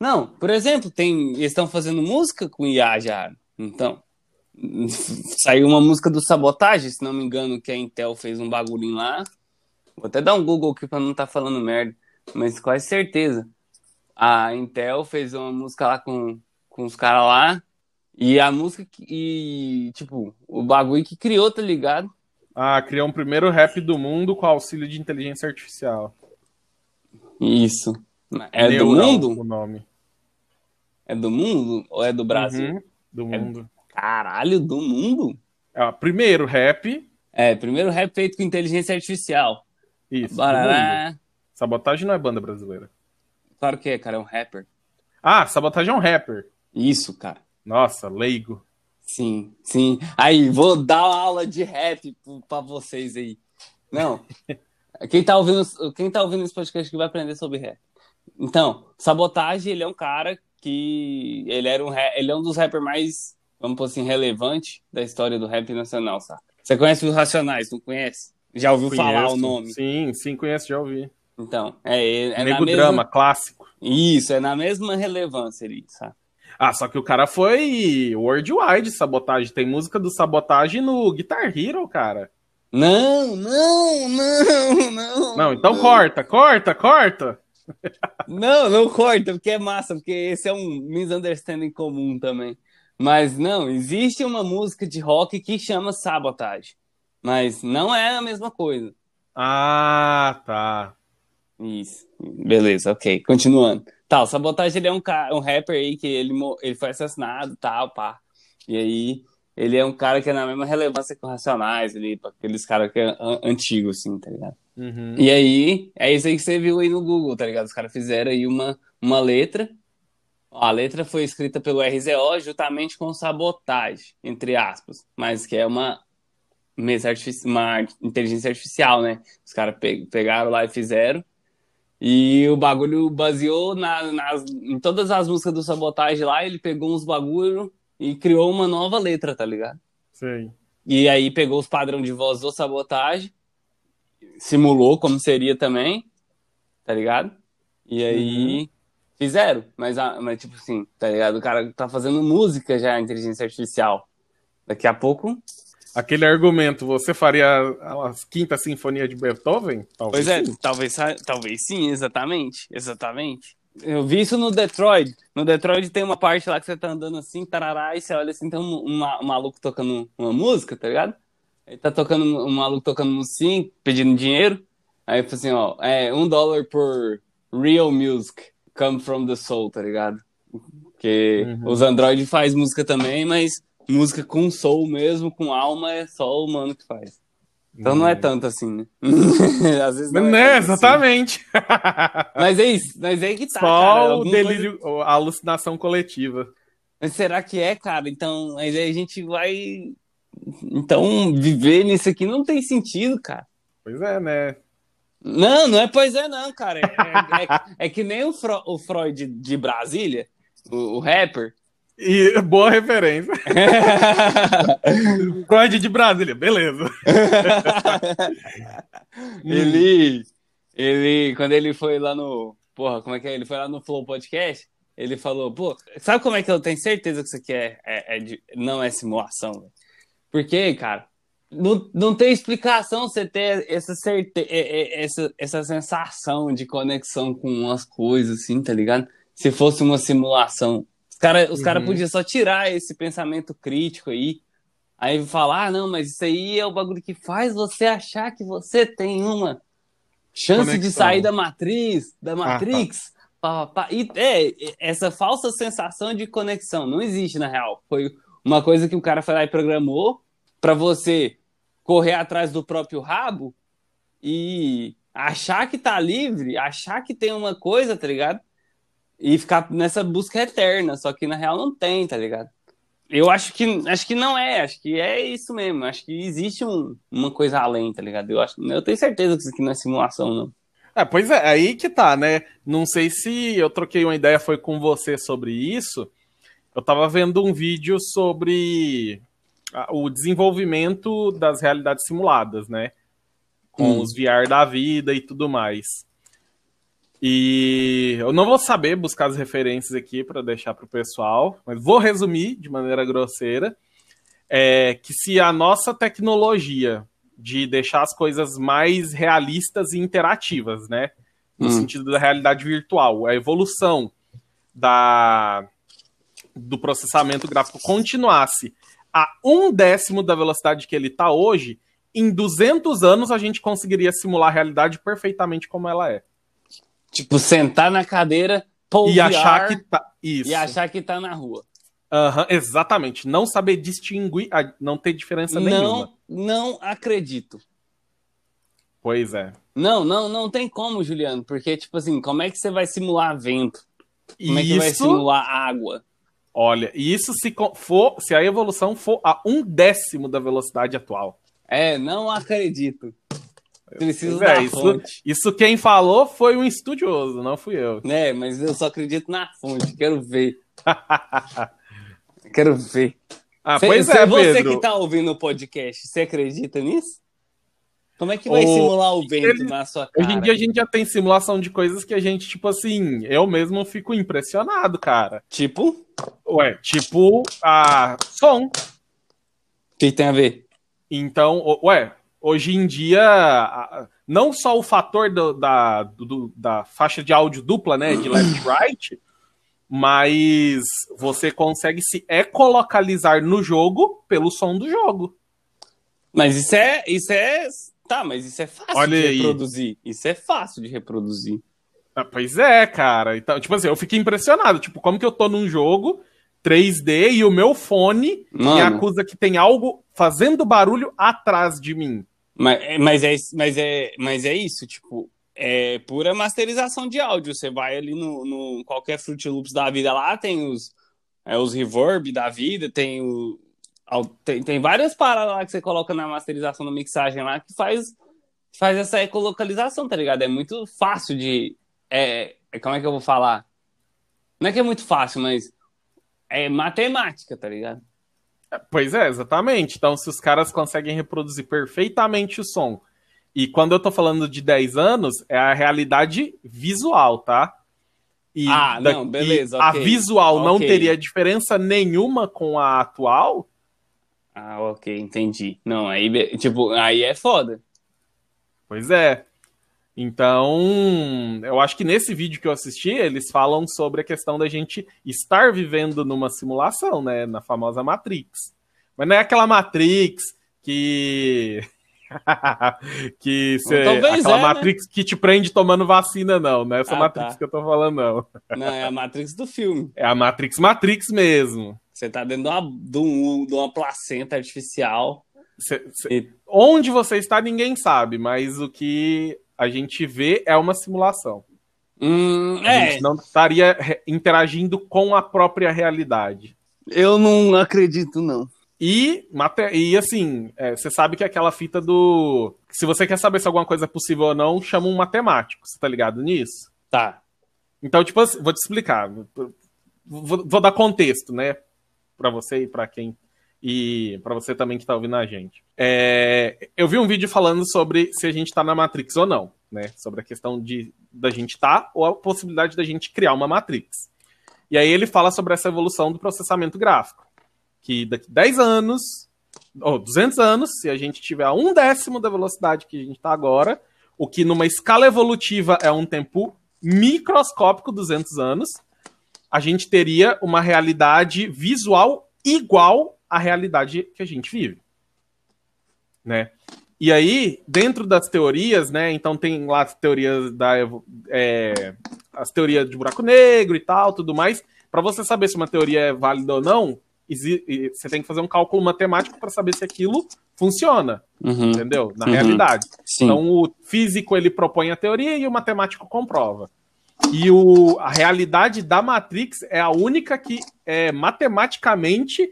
Não, por exemplo, tem. Eles estão fazendo música com IA já. Então. Saiu uma música do Sabotagem, se não me engano, que a Intel fez um bagulhinho lá. Vou até dar um Google aqui pra não estar tá falando merda. Mas quase certeza. A Intel fez uma música lá com, com os caras lá. E a música que, e, tipo, o bagulho que criou, tá ligado? Ah, criou um primeiro rap do mundo com auxílio de inteligência artificial. Isso. É Neural, do mundo? O nome. É do mundo ou é do Brasil? Uhum, do é mundo. É... Caralho, do mundo? É, primeiro rap. É, primeiro rap feito com inteligência artificial. Isso. Barará. Sabotagem não é banda brasileira. Claro que é, cara, é um rapper. Ah, Sabotagem é um rapper. Isso, cara. Nossa, leigo. Sim, sim. Aí, vou dar uma aula de rap para vocês aí. Não. Quem tá ouvindo, quem tá ouvindo esse podcast que vai aprender sobre rap. Então, Sabotagem, ele é um cara que ele era um ele é um dos rappers mais, vamos por assim, relevante da história do rap nacional, sabe? Você conhece os Racionais, não conhece? Já ouviu conheço. falar o nome? Sim, sim, conheço, já ouvi. Então, é, é, Nego Drama, mesma... clássico. Isso, é na mesma relevância ali, sabe? Ah, só que o cara foi worldwide sabotagem. Tem música do sabotagem no Guitar Hero, cara. Não, não, não, não. Não, então não. corta, corta, corta. Não, não corta, porque é massa, porque esse é um misunderstanding comum também. Mas não, existe uma música de rock que chama Sabotage. Mas não é a mesma coisa. Ah, tá. Isso. Beleza, ok. Continuando. Tá, o Sabotage ele é um, cara, um rapper aí que ele, ele foi assassinado tal, pá. E aí ele é um cara que é na mesma relevância que o Racionais, ali, aqueles caras que é antigos, assim, tá ligado? Uhum. E aí, é isso aí que você viu aí no Google, tá ligado? Os caras fizeram aí uma, uma letra. A letra foi escrita pelo RZO juntamente com sabotagem, entre aspas, mas que é uma, uma inteligência artificial, né? Os caras pe pegaram lá e fizeram. E o bagulho baseou na, nas, em todas as músicas do Sabotagem lá, ele pegou uns bagulho e criou uma nova letra, tá ligado? Sim. E aí pegou os padrões de voz do Sabotagem, simulou como seria também, tá ligado? E aí uhum. fizeram, mas, mas tipo assim, tá ligado? O cara tá fazendo música já, inteligência artificial. Daqui a pouco aquele argumento, você faria a quinta sinfonia de Beethoven? Talvez pois é, sim. talvez, talvez sim, exatamente, exatamente. Eu vi isso no Detroit. No Detroit tem uma parte lá que você tá andando assim, tarará, e você olha assim, tem um, um, um maluco tocando uma música, tá ligado? Ele tá tocando, um maluco tocando música, pedindo dinheiro. Aí fala assim, ó, é um dólar por real music, come from the soul, tá ligado? Porque uhum. os Android faz música também, mas música com soul mesmo, com alma, é só o mano que faz. Então não é hum. tanto assim, né? Às vezes não, não é, é exatamente. Assim. Mas é isso, mas é que tá, Só cara, o delírio, coisa... a alucinação coletiva. Mas será que é, cara? Então, mas aí a gente vai então viver nisso aqui não tem sentido, cara. Pois é, né? Não, não é pois é não, cara. É, é, é, é que nem o, Fro o Freud de Brasília, o, o rapper, e boa referência. Freud de Brasília, beleza. ele, ele, quando ele foi lá no, porra, como é que é? Ele foi lá no Flow Podcast, ele falou, pô, sabe como é que eu tenho certeza que isso aqui é, é, é de, não é simulação? Porque, cara, não, não tem explicação você ter essa, certe... essa, essa sensação de conexão com as coisas, assim, tá ligado? Se fosse uma simulação cara, os uhum. caras podiam só tirar esse pensamento crítico aí. Aí falar, ah, não, mas isso aí é o bagulho que faz você achar que você tem uma chance Conexão. de sair da matriz, da Matrix. Ah, tá. E é, essa falsa sensação de conexão não existe na real. Foi uma coisa que o cara foi lá e programou para você correr atrás do próprio rabo e achar que tá livre, achar que tem uma coisa, tá ligado? E ficar nessa busca eterna, só que na real não tem, tá ligado? Eu acho que acho que não é, acho que é isso mesmo, acho que existe um, uma coisa além, tá ligado? Eu acho, eu tenho certeza que isso aqui não é simulação, não. É, pois é, aí que tá, né? Não sei se eu troquei uma ideia foi com você sobre isso. Eu tava vendo um vídeo sobre o desenvolvimento das realidades simuladas, né? Com hum. os VR da vida e tudo mais. E eu não vou saber buscar as referências aqui para deixar para o pessoal, mas vou resumir de maneira grosseira. É que se a nossa tecnologia de deixar as coisas mais realistas e interativas, né? No hum. sentido da realidade virtual, a evolução da, do processamento gráfico continuasse a um décimo da velocidade que ele está hoje, em 200 anos a gente conseguiria simular a realidade perfeitamente como ela é. Tipo, sentar na cadeira, e achar que tá isso. E achar que tá na rua. Uhum, exatamente. Não saber distinguir, não ter diferença não, nenhuma. Não acredito. Pois é. Não, não, não tem como, Juliano, porque, tipo assim, como é que você vai simular vento? Como é que vai simular água? Olha, isso se for, se a evolução for a um décimo da velocidade atual. É, não acredito. Preciso é, isso, fonte. Isso quem falou foi um estudioso, não fui eu. É, mas eu só acredito na fonte, quero ver. quero ver. Ah, cê, pois é, você Pedro. que tá ouvindo o podcast, você acredita nisso? Como é que vai o... simular o vento Ele... na sua cara? Hoje em dia a gente já tem simulação de coisas que a gente, tipo assim, eu mesmo fico impressionado, cara. Tipo? Ué, tipo a som. O que tem a ver? Então, ué, hoje em dia, não só o fator do, da, do, da faixa de áudio dupla, né, de left right, mas você consegue se ecolocalizar no jogo pelo som do jogo. Mas isso é, isso é, tá, mas isso é fácil Olha de aí. reproduzir. Isso é fácil de reproduzir. Ah, pois é, cara. Então, tipo assim, eu fiquei impressionado, tipo, como que eu tô num jogo 3D e o meu fone Mano. me acusa que tem algo fazendo barulho atrás de mim. Mas, mas, é, mas, é, mas é isso, tipo, é pura masterização de áudio. Você vai ali no, no qualquer Fruit Loops da vida lá, tem os, é, os reverb da vida, tem o. Tem, tem várias paradas lá que você coloca na masterização da mixagem lá que faz, faz essa ecolocalização, tá ligado? É muito fácil de. É, é, como é que eu vou falar? Não é que é muito fácil, mas é matemática, tá ligado? Pois é, exatamente. Então, se os caras conseguem reproduzir perfeitamente o som, e quando eu tô falando de 10 anos, é a realidade visual, tá? E ah, da, não, beleza. Okay. A visual okay. não teria diferença nenhuma com a atual. Ah, ok, entendi. Não, aí, tipo, aí é foda. Pois é. Então, eu acho que nesse vídeo que eu assisti, eles falam sobre a questão da gente estar vivendo numa simulação, né? Na famosa Matrix. Mas não é aquela Matrix que. que cê, Talvez aquela é, né? Matrix né? que te prende tomando vacina, não. Não é essa ah, Matrix tá. que eu tô falando, não. Não, é a Matrix do filme. É a Matrix Matrix mesmo. Você tá dentro de uma, de, um, de uma placenta artificial. Cê, cê, e... Onde você está, ninguém sabe, mas o que a gente vê é uma simulação. Hum, a é. gente não estaria interagindo com a própria realidade. Eu não acredito, não. E, e assim, é, você sabe que é aquela fita do. Se você quer saber se alguma coisa é possível ou não, chama um matemático. Você tá ligado nisso? Tá. Então, tipo assim, vou te explicar. Vou, vou dar contexto, né? Pra você e pra quem e para você também que está ouvindo a gente. É, eu vi um vídeo falando sobre se a gente está na Matrix ou não, né? Sobre a questão de da gente estar tá, ou a possibilidade da gente criar uma Matrix. E aí ele fala sobre essa evolução do processamento gráfico, que daqui 10 anos, ou 200 anos, se a gente tiver a um décimo da velocidade que a gente está agora, o que numa escala evolutiva é um tempo microscópico, 200 anos, a gente teria uma realidade visual igual a realidade que a gente vive, né? E aí, dentro das teorias, né? Então tem lá as teorias da é, as teorias de buraco negro e tal, tudo mais. Para você saber se uma teoria é válida ou não, você tem que fazer um cálculo matemático para saber se aquilo funciona, uhum. entendeu? Na uhum. realidade. Sim. Então o físico ele propõe a teoria e o matemático comprova. E o, a realidade da Matrix é a única que é matematicamente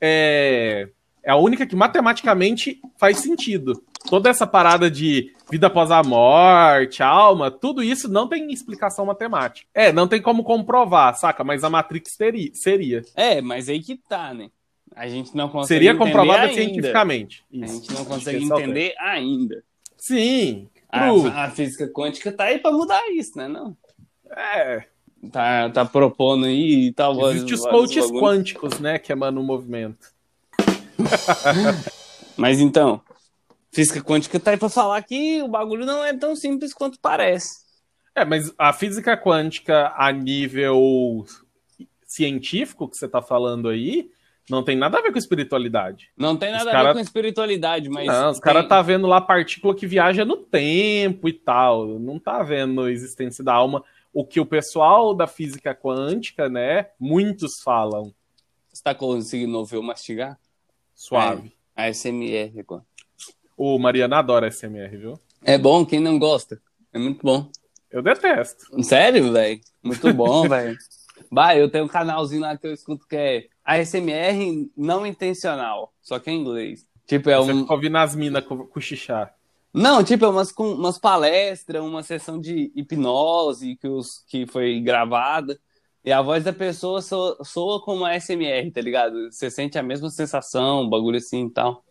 é, é a única que matematicamente faz sentido. Toda essa parada de vida após a morte, alma, tudo isso não tem explicação matemática. É, não tem como comprovar, saca? Mas a Matrix teria, seria. É, mas aí que tá, né? A gente não consegue Seria comprovada cientificamente. Isso. A gente não consegue entender ainda. Sim, A, a física quântica tá aí pra mudar isso, né? Não? É, Tá, tá propondo aí e tal. existem os coaches bagulho. quânticos, né, que emanam o movimento. Mas então, física quântica tá aí pra falar que o bagulho não é tão simples quanto parece. É, mas a física quântica a nível científico que você tá falando aí, não tem nada a ver com espiritualidade. Não tem nada Os a cara- ver com espiritualidade, mas. não, os tem- caras tá vendo lá partícula que viaja no tempo e tal. Não tá vendo a existência da alma. O que o pessoal da física quântica, né, muitos falam. Você tá conseguindo ouvir eu mastigar? Suave. A SMR agora. O Mariana adora SMR, viu? É bom, quem não gosta? É muito bom. Eu detesto. Sério, velho? Muito bom, velho. Bah, eu tenho um canalzinho lá que eu escuto que é ASMR não intencional, só que é em inglês. Tipo, é Você um. fica ouvindo as minas co- cochichar. Não, tipo, é umas, umas palestras, uma sessão de hipnose que, os, que foi gravada. E a voz da pessoa soa, soa como a SMR, tá ligado? Você sente a mesma sensação, bagulho assim e tal.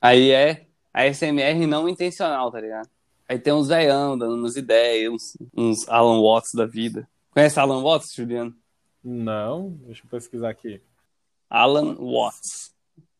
Aí é a SMR não intencional, tá ligado? Aí tem uns veião dando umas ideias, uns, uns Alan Watts da vida. Conhece Alan Watts, Juliano? Não, deixa eu pesquisar aqui. Alan Watts.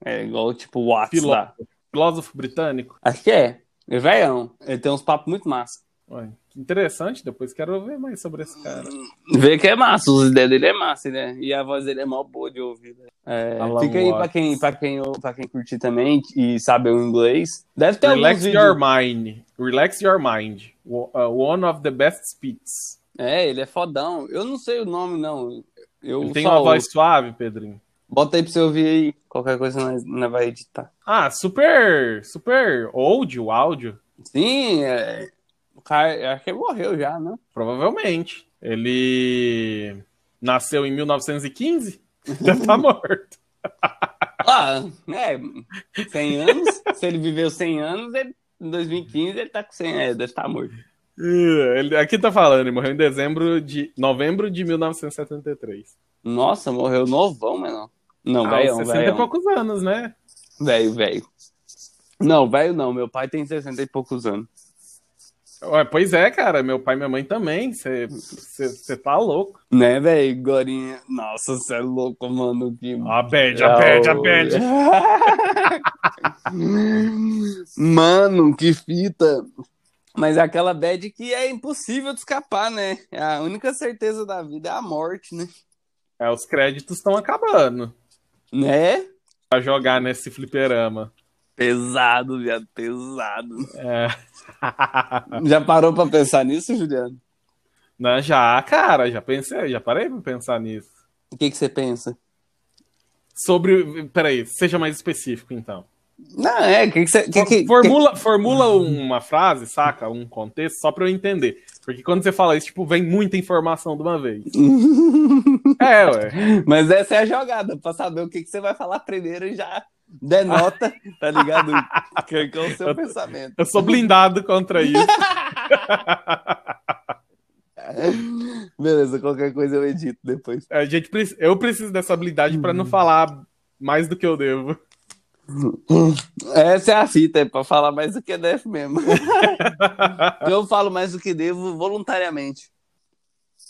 É igual tipo Watts lá. Filósofo, filósofo britânico. Acho que é. É veião. Ele tem uns papos muito massa. Ué, interessante, depois quero ver mais sobre esse cara. Vê que é massa, os ideias dele é massa, né? E a voz dele é mó boa de ouvir. né? É, fica aí pra quem, pra, quem, pra quem curtir também e sabe o inglês. Deve ter Relax your mind. Relax your mind. Uh, One of the best speaks. É, ele é fodão. Eu não sei o nome, não. Eu Ele tem uma voz suave, Pedrinho. Bota aí pra você ouvir aí. Qualquer coisa nós, nós vai editar. Ah, super, super old o áudio. Sim, é... o cara, acho que ele morreu já, né? Provavelmente. Ele nasceu em 1915. Já tá morto. Ah, é, 100 anos. Se ele viveu 100 anos, ele, em 2015 ele tá com 100, é, deve estar morto. Uh, Ele, aqui tá falando, ele morreu em dezembro de novembro de 1973. Nossa, morreu novão, mas não. Ah, velho, uns 60 e poucos anos, né? Velho, velho. Não, velho não. Meu pai tem 60 e poucos anos. Ué, pois é, cara, meu pai e minha mãe também. Você tá louco. Né, velho? Gorinha. Nossa, você é louco, mano. Que... A bad, a bad, a bad. Mano, que fita. Mas é aquela bad que é impossível de escapar, né? A única certeza da vida é a morte, né? É, os créditos estão acabando Né? pra jogar nesse fliperama. Pesado, viado, pesado. É. Já parou pra pensar nisso, Juliano? Não, já, cara, já pensei, já parei pra pensar nisso. O que, que você pensa? Sobre. Peraí, seja mais específico, então. Não, é, o que, que você. Que, que, formula, formula uma frase, saca? Um contexto, só pra eu entender. Porque quando você fala isso, tipo, vem muita informação de uma vez. É, ué. Mas essa é a jogada, pra saber o que, que você vai falar primeiro e já denota, tá ligado? Que que é o seu Eu- pensamento. Eu sou blindado contra isso. Beleza, qualquer coisa eu edito depois. A gente, eu preciso dessa habilidade pra não falar mais do que eu devo. Essa é a fita, é pra falar mais do que deve mesmo. eu falo mais do que devo voluntariamente.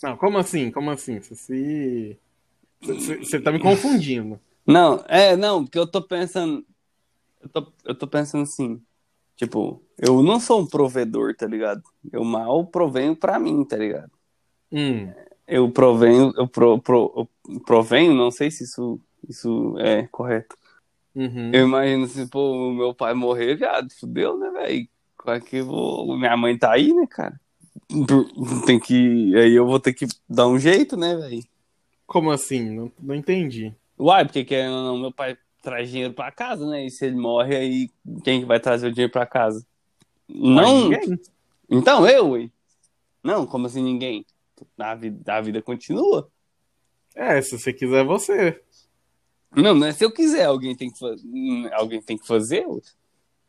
Não, como assim? Como assim? Você, você tá me confundindo. Não, é, não, porque eu tô pensando. Eu tô, eu tô pensando assim. Tipo, eu não sou um provedor, tá ligado? Eu mal provenho pra mim, tá ligado? Hum. Eu provenho, eu, pro, pro- eu provenho, não sei se isso, isso é correto. Uhum. Eu imagino se, pô, o meu pai morrer, viado, fudeu, né, velho? Como é que eu vou. Minha mãe tá aí, né, cara? Tem que. Aí eu vou ter que dar um jeito, né, velho? Como assim? Não, não entendi. Uai, porque querendo ou não, meu pai traz dinheiro pra casa, né? E se ele morre, aí quem que vai trazer o dinheiro pra casa? Não. Ninguém. Então, eu, ué. Não, como assim ninguém? A vida, a vida continua. É, se você quiser, você. Não, não é se eu quiser, alguém tem que, hum, alguém tem que fazer.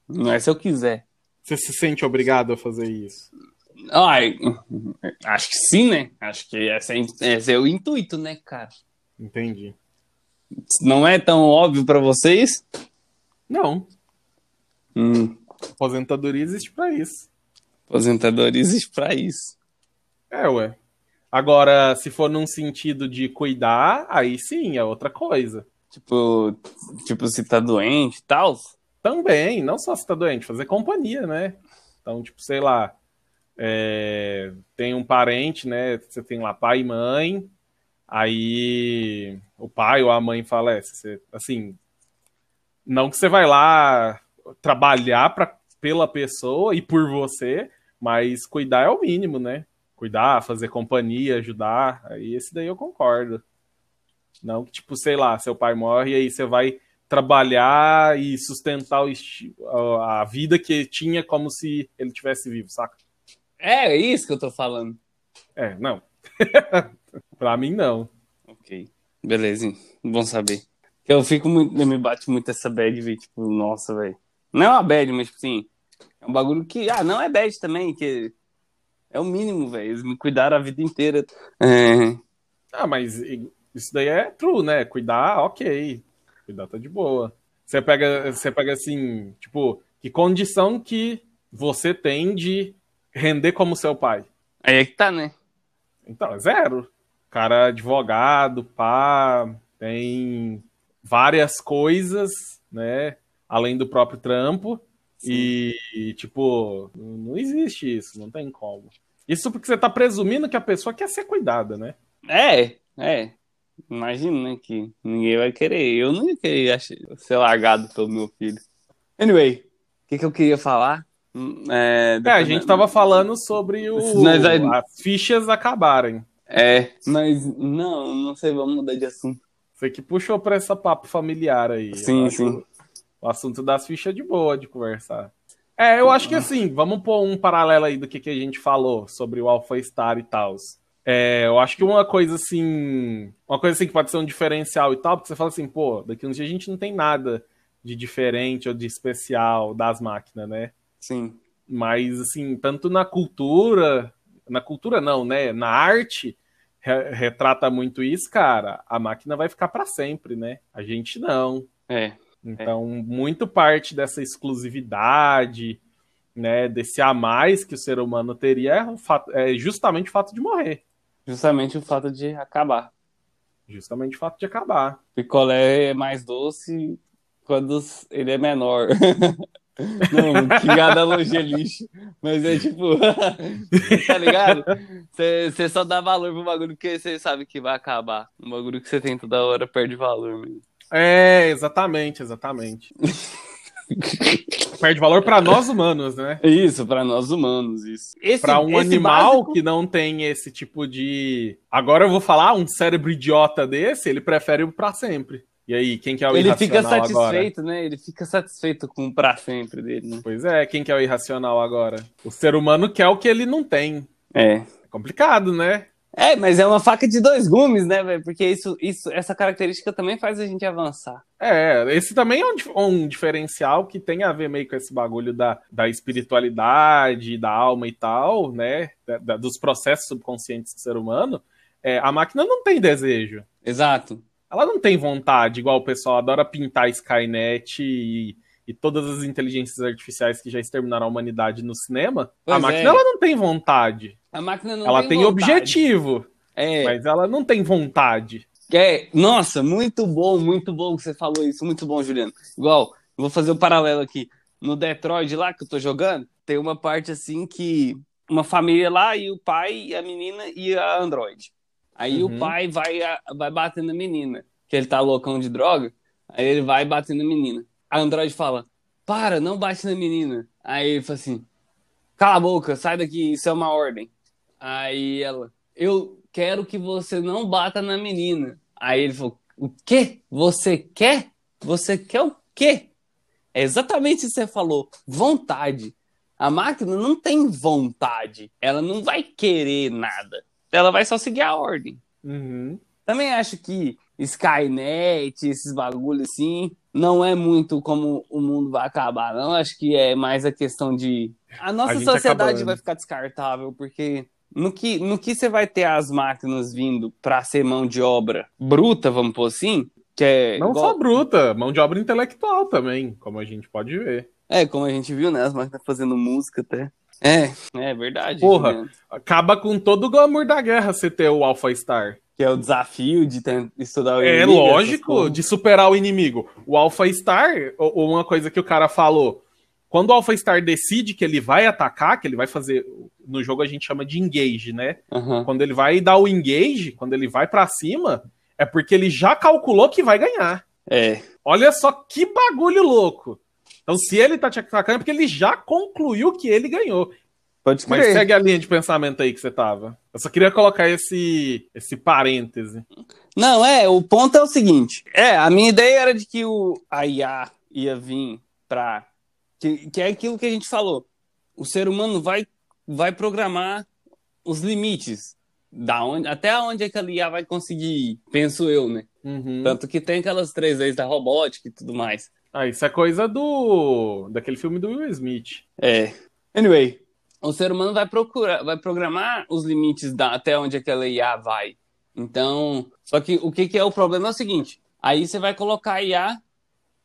Não é se eu quiser. Você se sente obrigado a fazer isso. Ai, acho que sim, né? Acho que esse é, esse é o intuito, né, cara? Entendi. Não é tão óbvio pra vocês? Não. Hum, Aposentadoria existe pra isso. Aposentadoria existe pra isso. É, ué. Agora, se for num sentido de cuidar, aí sim, é outra coisa. Tipo, tipo se tá doente e tal. Também, não só se tá doente, fazer companhia, né? Então, tipo, sei lá, é, tem um parente, né? Você tem lá pai e mãe, aí o pai ou a mãe falece, você, assim, não que você vai lá trabalhar pra, pela pessoa e por você, mas cuidar é o mínimo, né? Cuidar, fazer companhia, ajudar, aí esse daí eu concordo. Não que, tipo, sei lá, seu pai morre e aí você vai trabalhar e sustentar o, a vida que tinha como se ele tivesse vivo, saca? É, é isso que eu tô falando. É, não. pra mim, não. Ok. Beleza, bom saber. Eu fico muito. Me bate muito essa bad, véio, tipo, nossa, velho. Não é uma bad, mas, tipo assim, é um bagulho que. Ah, não é bad também, que é o mínimo, velho. Eles me cuidaram a vida inteira. É... Ah, mas isso daí é true, né? Cuidar, ok. Cuidar tá de boa. Você pega, você pega assim, tipo, que condição que você tem de render como seu pai? Aí é que tá, né? Então, é zero. Cara, advogado, pá, tem várias coisas, né? Além do próprio trampo. E, e, tipo, não existe isso, não tem como. Isso porque você tá presumindo que a pessoa quer ser cuidada, né? É, é. Imagina, né, que ninguém vai querer. Eu não ia querer ser largado pelo meu filho. Anyway, o que, que eu queria falar? Hum, é, é a gente tava falando sobre o... as fichas acabarem. É, mas não, não sei, vamos mudar de assunto. Você que puxou pra essa papo familiar aí. Sim, sim. O assunto das fichas é de boa de conversar. É, eu acho que assim, vamos pôr um paralelo aí do que, que a gente falou sobre o Alpha Star e tal. É, eu acho que uma coisa assim. Uma coisa assim que pode ser um diferencial e tal, porque você fala assim, pô, daqui uns dias a gente não tem nada de diferente ou de especial das máquinas, né? Sim. Mas, assim, tanto na cultura. Na cultura não, né? Na arte, re retrata muito isso, cara. A máquina vai ficar para sempre, né? A gente não. É. Então, é. muito parte dessa exclusividade, né, desse a mais que o ser humano teria é, fato, é justamente o fato de morrer. Justamente o fato de acabar. Justamente o fato de acabar. Picolé é mais doce quando ele é menor. Não, que analogia lixo. Mas é tipo, tá ligado? Você só dá valor pro bagulho porque você sabe que vai acabar. Um bagulho que você tem toda hora perde valor mesmo. É, exatamente, exatamente. Perde valor para nós humanos, né? Isso, para nós humanos, isso. Para um animal básico... que não tem esse tipo de. Agora eu vou falar, um cérebro idiota desse, ele prefere o para sempre. E aí, quem que é o ele irracional agora? Ele fica satisfeito, agora? né? Ele fica satisfeito com o pra sempre dele, né? Pois é, quem que é o irracional agora? O ser humano quer o que ele não tem. É. É complicado, né? É, mas é uma faca de dois gumes, né, velho? Porque isso, isso, essa característica também faz a gente avançar. É, esse também é um, um, diferencial que tem a ver meio com esse bagulho da, da espiritualidade, da alma e tal, né? Da, dos processos subconscientes do ser humano. É, a máquina não tem desejo. Exato. Ela não tem vontade, igual o pessoal adora pintar Skynet e, e todas as inteligências artificiais que já exterminaram a humanidade no cinema. Pois a máquina é. ela não tem vontade. A máquina não ela tem, tem objetivo, é. mas ela não tem vontade. É, nossa, muito bom, muito bom que você falou isso, muito bom, Juliano. Igual, vou fazer o um paralelo aqui. No Detroit lá que eu tô jogando, tem uma parte assim que uma família lá e o pai e a menina e a Android. Aí uhum. o pai vai, vai batendo na menina, que ele tá loucão de droga. Aí ele vai batendo na menina. A Android fala: Para, não bate na menina. Aí ele fala assim: Cala a boca, sai daqui, isso é uma ordem. Aí ela, eu quero que você não bata na menina. Aí ele falou, o quê? Você quer? Você quer o quê? É exatamente isso que você falou, vontade. A máquina não tem vontade, ela não vai querer nada, ela vai só seguir a ordem. Uhum. Também acho que Skynet, esses bagulhos assim, não é muito como o mundo vai acabar, não. Acho que é mais a questão de. A nossa a sociedade vai ficar descartável, porque no que, no que você vai ter as máquinas vindo para ser mão de obra bruta, vamos pôr assim? Que é Não igual... só bruta, mão de obra intelectual também, como a gente pode ver. É, como a gente viu, né? As máquinas fazendo música até. É, é verdade. Porra. né? Acaba com todo o glamour da guerra você ter o Alpha Star. Que é o desafio de estudar o É inimigo, essas lógico, de superar o inimigo. O Alpha Star, ou uma coisa que o cara falou, quando o Alpha Star decide que ele vai atacar, que ele vai fazer, no jogo a gente chama de engage, né? Aham. Quando ele vai dar o engage, quando ele vai pra cima, é porque ele já calculou que vai ganhar. É, Olha só que bagulho louco. Então, se ele tá te atacando, é porque ele já concluiu que ele ganhou. pode Mas segue a linha de pensamento aí que você tava. Eu só queria colocar esse, esse parêntese. Não, é, o ponto é o seguinte. É, a minha ideia era de que o a IA ia vir pra. Que, que é aquilo que a gente falou. O ser humano vai, vai programar os limites. Da onde, até onde aquela IA vai conseguir ir, penso eu, né? Uhum. Tanto que tem aquelas três leis da robótica e tudo mais. Ah, isso é coisa do. daquele filme do Will Smith. É. Anyway, o ser humano vai procurar, vai programar os limites da, até onde aquela IA vai. Então, só que o que, que é o problema é o seguinte: aí você vai colocar a IA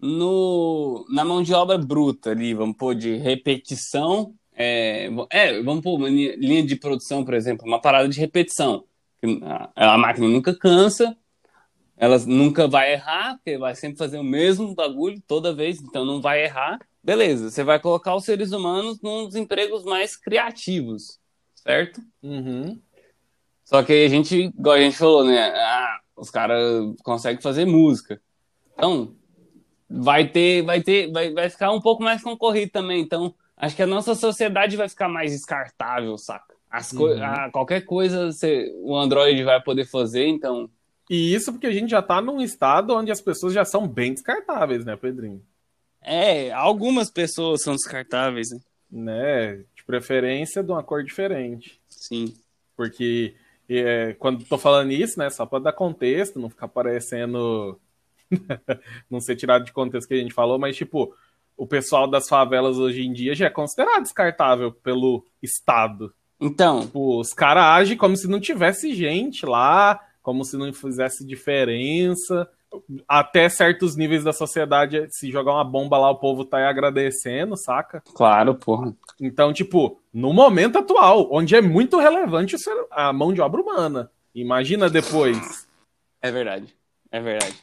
no, na mão de obra bruta ali, vamos pôr de repetição. É, é, vamos pôr uma linha de produção, por exemplo, uma parada de repetição. A, a máquina nunca cansa, ela nunca vai errar, porque vai sempre fazer o mesmo bagulho toda vez, então não vai errar. Beleza, você vai colocar os seres humanos nos empregos mais criativos, certo? Uhum. Só que a gente, igual a gente falou, né? Ah, os caras conseguem fazer música. Então, vai ter, vai ter, vai, vai ficar um pouco mais concorrido também. Então, acho que a nossa sociedade vai ficar mais descartável, saca? As co Uhum. ah, qualquer coisa você, o Android vai poder fazer, então. E isso porque a gente já tá num estado onde as pessoas já são bem descartáveis, né, Pedrinho? É, algumas pessoas são descartáveis, né? Né? De preferência de uma cor diferente. Sim. Porque é, quando tô falando isso, né, só pra dar contexto, não ficar parecendo. não ser tirado de contexto que a gente falou, mas tipo, o pessoal das favelas hoje em dia já é considerado descartável pelo Estado. Então, Tipo, os caras agem como se não tivesse gente lá, como se não fizesse diferença. Até certos níveis da sociedade, se jogar uma bomba lá, o povo tá aí agradecendo, saca? claro, porra. Então, tipo, no momento atual, onde é muito relevante a mão de obra humana. Imagina depois. É verdade. É verdade.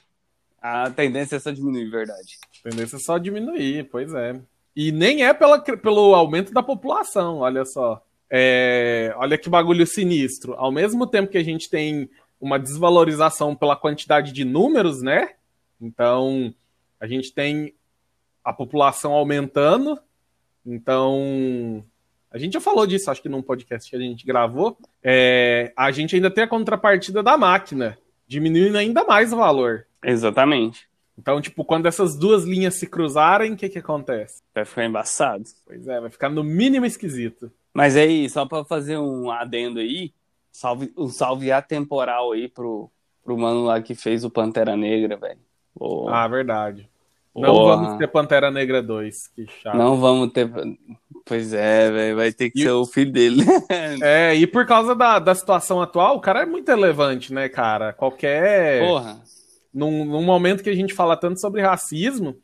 A tendência é só diminuir, verdade. A tendência é só diminuir, pois é. E nem é pela, pelo aumento da população, olha só. É, olha que bagulho sinistro. Ao mesmo tempo que a gente tem uma desvalorização pela quantidade de números, né? Então, a gente tem a população aumentando. Então, a gente já falou disso, acho que num podcast que a gente gravou. É, a gente ainda tem a contrapartida da máquina, diminuindo ainda mais o valor. Exatamente. Então, tipo, quando essas duas linhas se cruzarem, o que que acontece? Vai ficar embaçado. Pois é, vai ficar no mínimo esquisito. Mas aí, só pra fazer um adendo aí, salve, um salve atemporal aí pro, pro mano lá que fez o Pantera Negra, velho. Ah, verdade. Não vamos ter Pantera Negra 2, que chato. Não vamos ter. Pois é, velho. Vai ter que E- ser o filho dele. É, e por causa da, da situação atual, o cara é muito relevante, né, cara? Qualquer. Porra. Num, num momento que a gente fala tanto sobre racismo,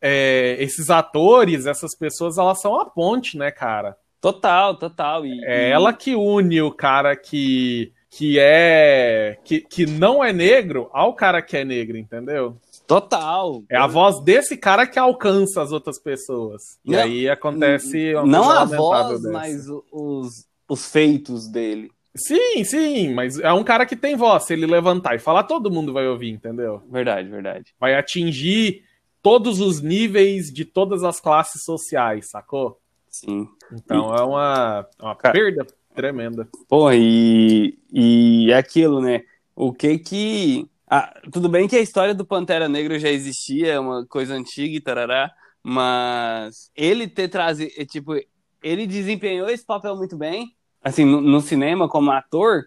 é, esses atores, essas pessoas, elas são a ponte, né, cara? Total, total. E, É e- ela que une o cara que, que é. Que, que não é negro ao cara que é negro, entendeu? Total. É a voz desse cara que alcança as outras pessoas. E Não, aí acontece. Não a voz, dessa. mas os, os feitos dele. Sim, sim, mas é um cara que tem voz. Se ele levantar e falar, todo mundo vai ouvir, entendeu? Verdade, verdade. Vai atingir todos os níveis de todas as classes sociais, sacou? Sim. Então é uma, uma Cara- perda tremenda. Porra, e, e é aquilo, né? O que que. Ah, tudo bem que a história do Pantera Negra já existia, é uma coisa antiga e tarará, mas ele ter trazido. é, Tipo, ele desempenhou esse papel muito bem, assim, no, no cinema como ator.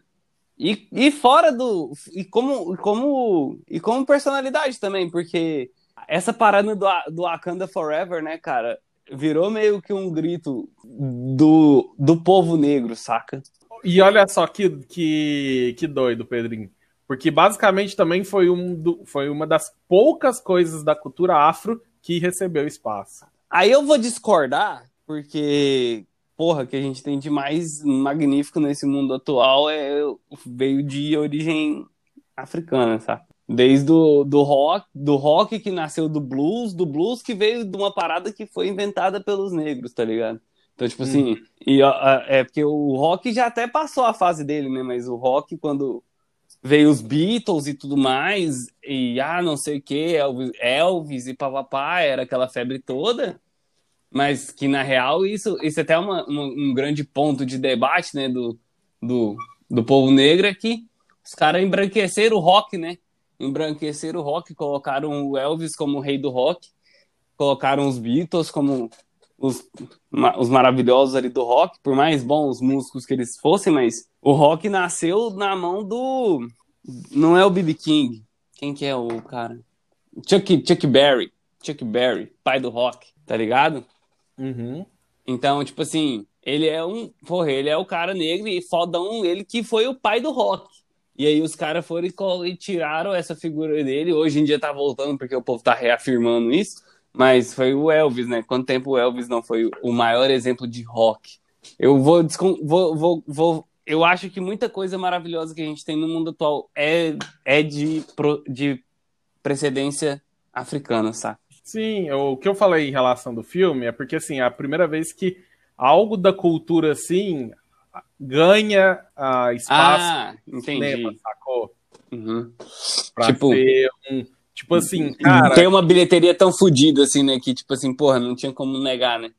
E, e fora do. E como, como, e como personalidade também, porque essa parada do, do Wakanda Forever, né, cara, virou meio que um grito do, do povo negro, saca? E olha só que, que, que doido, Pedrinho. Porque basicamente também foi, um do- foi uma das poucas coisas da cultura afro que recebeu espaço. Aí eu vou discordar, porque porra, que a gente tem de mais magnífico nesse mundo atual é veio de origem africana, sabe? Desde do, do rock, do rock que nasceu do blues, do blues que veio de uma parada que foi inventada pelos negros, tá ligado? Então, tipo assim, hum. e, é porque o rock já até passou a fase dele, né? Mas o rock, quando veio os Beatles e tudo mais, e ah, não sei o que, Elvis, Elvis e papapá, era aquela febre toda, mas que na real isso, isso é até uma, uma, um grande ponto de debate, né, do, do, do povo negro, é que os caras embranqueceram o rock, né? Embranqueceram o rock, colocaram o Elvis como o rei do rock, colocaram os Beatles como os, os maravilhosos ali do rock, por mais bons músicos que eles fossem, mas o rock nasceu na mão do. Não é o B.B. King. Quem que é o cara? Chuck, Chuck Berry. Chuck Berry, pai do rock, tá ligado? Uhum. Então, tipo assim, ele é um. Porra, ele é o cara negro e fodão, ele que foi o pai do rock. E aí os caras foram e tiraram essa figura dele. Hoje em dia tá voltando, porque o povo tá reafirmando isso. Mas foi o Elvis, né? Quanto tempo o Elvis não foi o maior exemplo de rock? Eu vou, vou, vou, vou eu acho que muita coisa maravilhosa que a gente tem no mundo atual é, é de, de precedência africana, sabe? Sim, o que eu falei em relação do filme é porque, assim, é a primeira vez que algo da cultura, assim, ganha uh, espaço ah, entendi. cinema, sacou? Uhum. Pra tipo, ter um... Tipo assim, cara... Tem uma bilheteria tão fodida, assim, né? Que, tipo assim, porra, não tinha como negar, né?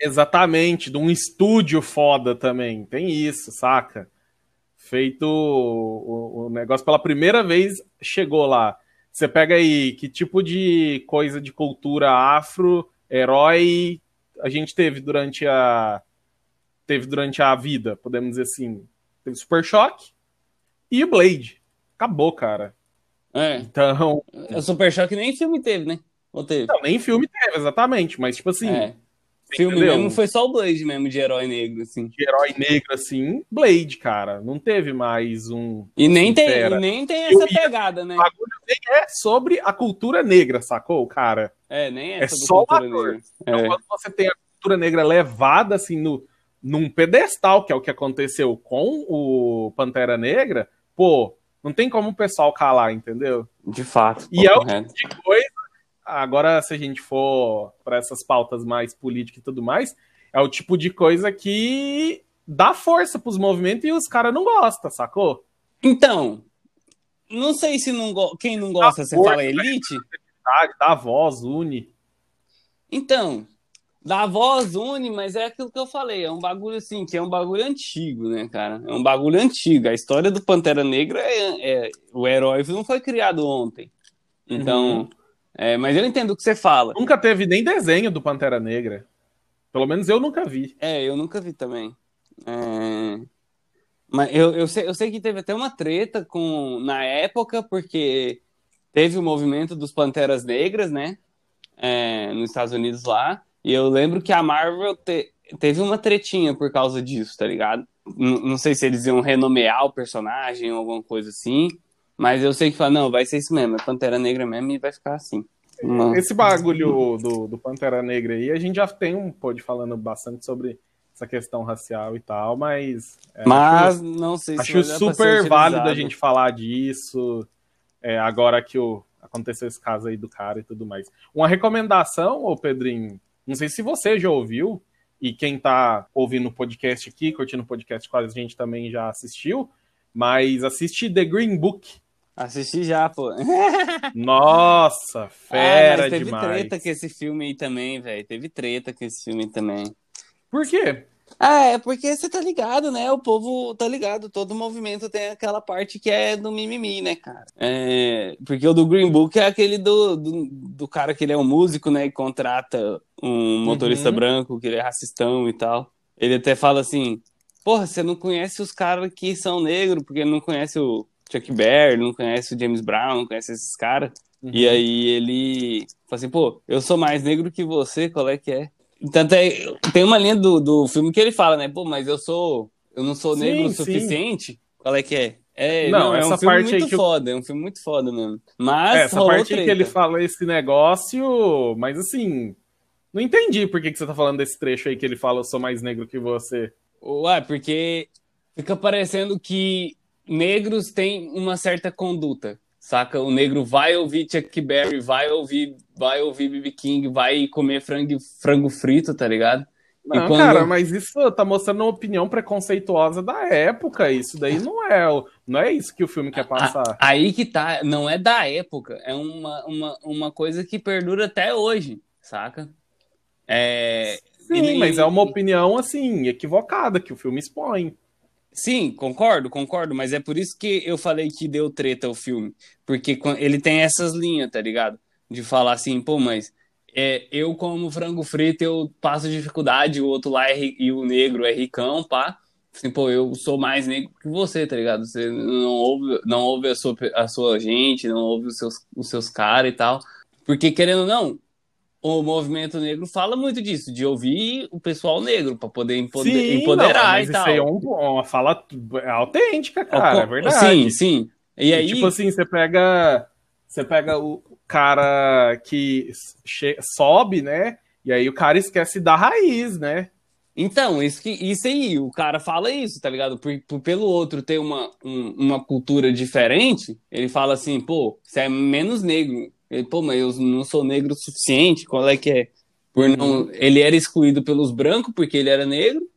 Exatamente, de um estúdio foda também. Tem isso, saca? Feito o, o, negócio pela primeira vez, chegou lá. Você pega aí que tipo de coisa de cultura afro, herói a gente teve durante a teve durante a vida, podemos dizer assim. Teve Super Choque e Blade. Acabou, cara. É. Então. O Super Choque nem filme teve, né? Ou teve? Não, nem filme teve, exatamente. Mas, tipo assim. É filme entendeu? mesmo foi só o Blade mesmo, de herói negro, assim. De herói negro, assim, Blade, cara. Não teve mais um. E nem, tem, e nem tem essa pegada, né? O bagulho nem é sobre a cultura negra, sacou, cara? É, nem é, é só o ator. Então, é. quando você tem a cultura negra levada, assim, no, num pedestal, que é o que aconteceu com o Pantera Negra, pô, não tem como o pessoal calar, entendeu? De fato. E é o tipo de coisa Agora, se a gente for para essas pautas mais políticas e tudo mais, é o tipo de coisa que dá força para os movimentos e os caras não gostam, sacou? Então, não sei se não quem não gosta, dá você força, fala elite? Dá voz, une. Então, dá voz, une, mas é aquilo que eu falei, é um bagulho assim, que é um bagulho antigo, né, cara? É um bagulho antigo. A história do Pantera Negra é, é o herói não foi criado ontem. Então, uhum. É, mas eu entendo o que você fala. Nunca teve nem desenho do Pantera Negra. Pelo menos eu nunca vi. É, eu nunca vi também. É... Mas eu, eu, sei, eu sei que teve até uma treta com na época, porque teve o movimento dos Panteras Negras, né? É, nos Estados Unidos lá. E eu lembro que a Marvel te, teve uma tretinha por causa disso, tá ligado? N não sei se eles iam renomear o personagem ou alguma coisa assim. Mas eu sei que fala, não, vai ser isso mesmo, é Pantera Negra mesmo e vai ficar assim. Esse bagulho do, do Pantera Negra aí, a gente já tem um pode falando bastante sobre essa questão racial e tal, mas. É, mas acho, não sei se Acho super válido a gente falar disso. É, agora que o, aconteceu esse caso aí do cara e tudo mais. Uma recomendação, ô Pedrinho, não sei se você já ouviu, e quem tá ouvindo o podcast aqui, curtindo o podcast quase a gente também já assistiu, mas assiste The Green Book. Assisti já, pô. Nossa, fera ah, mas teve demais. treta com esse filme aí também, velho. Teve treta com esse filme também. Por quê? Ah, é porque você tá ligado, né? O povo tá ligado. Todo movimento tem aquela parte que é do mimimi, né, cara? É, porque o do Green Book é aquele do, do, do, cara que ele é um músico, né? E contrata um motorista uhum. branco, que ele é racistão e tal. Ele até fala assim: Porra, você não conhece os caras que são negros, porque não conhece o Chuck Berry, não conhece o James Brown, não conhece esses caras. Uhum. E aí ele fala assim, pô, eu sou mais negro que você, qual é que é? Tanto é, tem uma linha do, do filme que ele fala, né? Pô, mas eu sou. Eu não sou negro sim, o suficiente. Sim. Qual é que é? É, não, não é um filme muito foda, eu... é um filme muito foda mesmo. Mas é, essa parte que ele fala esse negócio, mas assim, Não entendi por que, que você tá falando desse trecho aí que ele fala eu sou mais negro que você. Ué, porque fica parecendo que negros têm uma certa conduta, saca? O negro vai ouvir Chuck Berry, vai ouvir, vai ouvir BB King, vai comer frango, frango frito, tá ligado? Não, quando... cara, mas isso tá mostrando uma opinião preconceituosa da época. Isso daí não é, não é isso que o filme quer passar. Aí que tá, não é da época, é uma, uma, uma coisa que perdura até hoje, saca? É... Sim, mas é uma opinião assim, equivocada que o filme expõe. Sim, concordo, concordo, mas é por isso que eu falei que deu treta o filme. Porque ele tem essas linhas, tá ligado? De falar assim, pô, mas é, eu como frango frito eu passo dificuldade, o outro lá é, e o negro é ricão, pá. Assim, pô, eu sou mais negro que você, tá ligado? Você não ouve, não ouve a, sua, a sua gente, não ouve os seus, os seus caras e tal. Porque, querendo ou não, o movimento negro fala muito disso, de ouvir o pessoal negro para poder empoder, sim, empoderar não, e tal. Isso aí é uma fala autêntica, cara, é verdade. Sim, sim. E aí, tipo assim, você pega, você pega o cara que sobe, né? E aí o cara esquece da raiz, né? Então, isso, que, isso aí, o cara fala isso, tá ligado? Por, por pelo outro ter uma, um, uma cultura diferente, ele fala assim, pô, você é menos negro. Ele, pô, mas eu não sou negro o suficiente, qual é que é? Por não, uhum. ele era excluído pelos brancos porque ele era negro,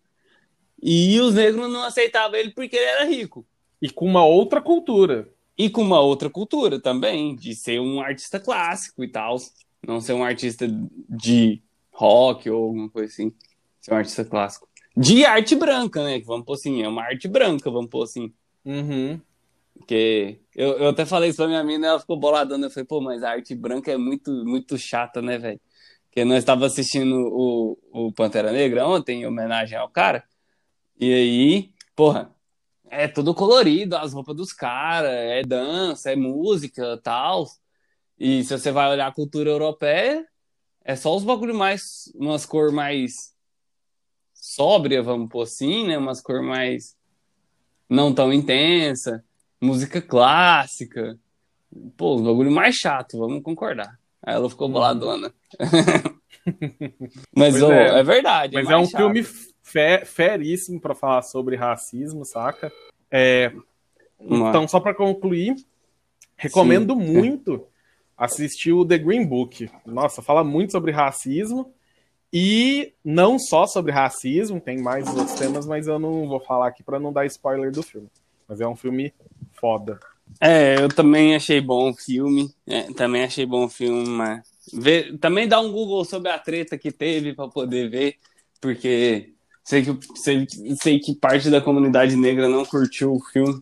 e os negros não aceitavam ele porque ele era rico. E com uma outra cultura. E com uma outra cultura também, de ser um artista clássico e tal. Não ser um artista de rock ou alguma coisa assim. Ser um artista clássico. De arte branca, né? Vamos pôr assim, é uma arte branca, vamos pôr assim. Uhum. Porque eu, eu até falei isso pra minha mina, ela ficou boladona. Eu falei, pô, mas a arte branca é muito, muito chata, né, velho? Porque nós estava assistindo o, o Pantera Negra ontem, em homenagem ao cara. E aí, porra, é tudo colorido, as roupas dos caras, é dança, é música tal. E se você vai olhar a cultura europeia, é só os bagulho mais. umas cor mais sóbria, vamos pôr assim, né? Umas cor mais. não tão intensa música clássica. Pô, o bagulho mais chato, vamos concordar. Aí ela ficou uhum. boladona. mas oh, é. é. verdade. É mas é, é um chato. filme fe feríssimo para falar sobre racismo, saca? É, então, só para concluir, recomendo Sim. muito assistir o The Green Book. Nossa, fala muito sobre racismo. E não só sobre racismo, tem mais outros temas, mas eu não vou falar aqui para não dar spoiler do filme. Mas é um filme foda. É, eu também achei bom o filme. É, também achei bom o filme, mas. Também dá um Google sobre a treta que teve para poder ver, porque sei que, sei, sei que parte da comunidade negra não curtiu o filme.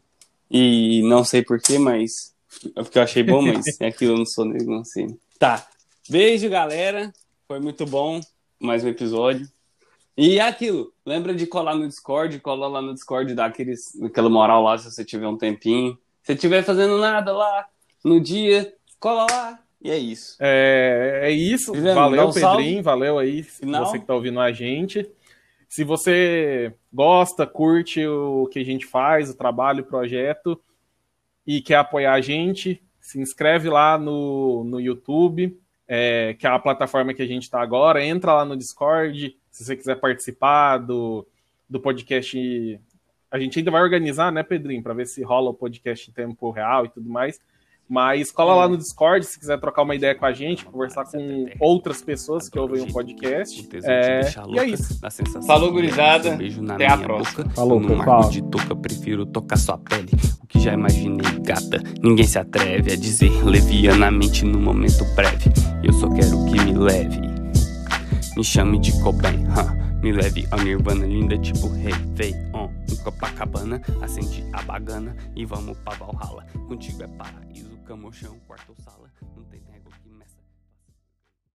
E não sei porquê, mas. É porque eu achei bom, mas é aquilo, eu não sou negro, não sei. Tá. Beijo, galera. Foi muito bom. Mais um episódio. E é aquilo, lembra de colar no Discord, cola lá no Discord, dá aqueles, aquela moral lá se você tiver um tempinho. Se estiver fazendo nada lá no dia, cola lá. E é isso. É, é isso. Valeu, um Pedrinho. Valeu aí, Final. você que tá ouvindo a gente. Se você gosta, curte o que a gente faz, o trabalho, o projeto, e quer apoiar a gente, se inscreve lá no, no YouTube, é, que é a plataforma que a gente está agora. Entra lá no Discord, se você quiser participar do, do podcast, a gente ainda vai organizar, né, Pedrinho, para ver se rola o podcast em tempo real e tudo mais. Mas cola lá no Discord se quiser trocar uma ideia com a gente, conversar com outras pessoas que ouvem o podcast. É... E é isso. Falou, gurizada. Até a próxima. Falou, pessoal. de touca, prefiro tocar sua pele. O que já imaginei, gata. Ninguém se atreve a dizer levianamente no momento breve. Eu só quero que me leve me chame de Cobain, huh? Me leve a Nirvana linda tipo Réveillon Em Copacabana, acende a bagana E vamos pra Valhalla Contigo é paraíso, cama, chão, quarto, sala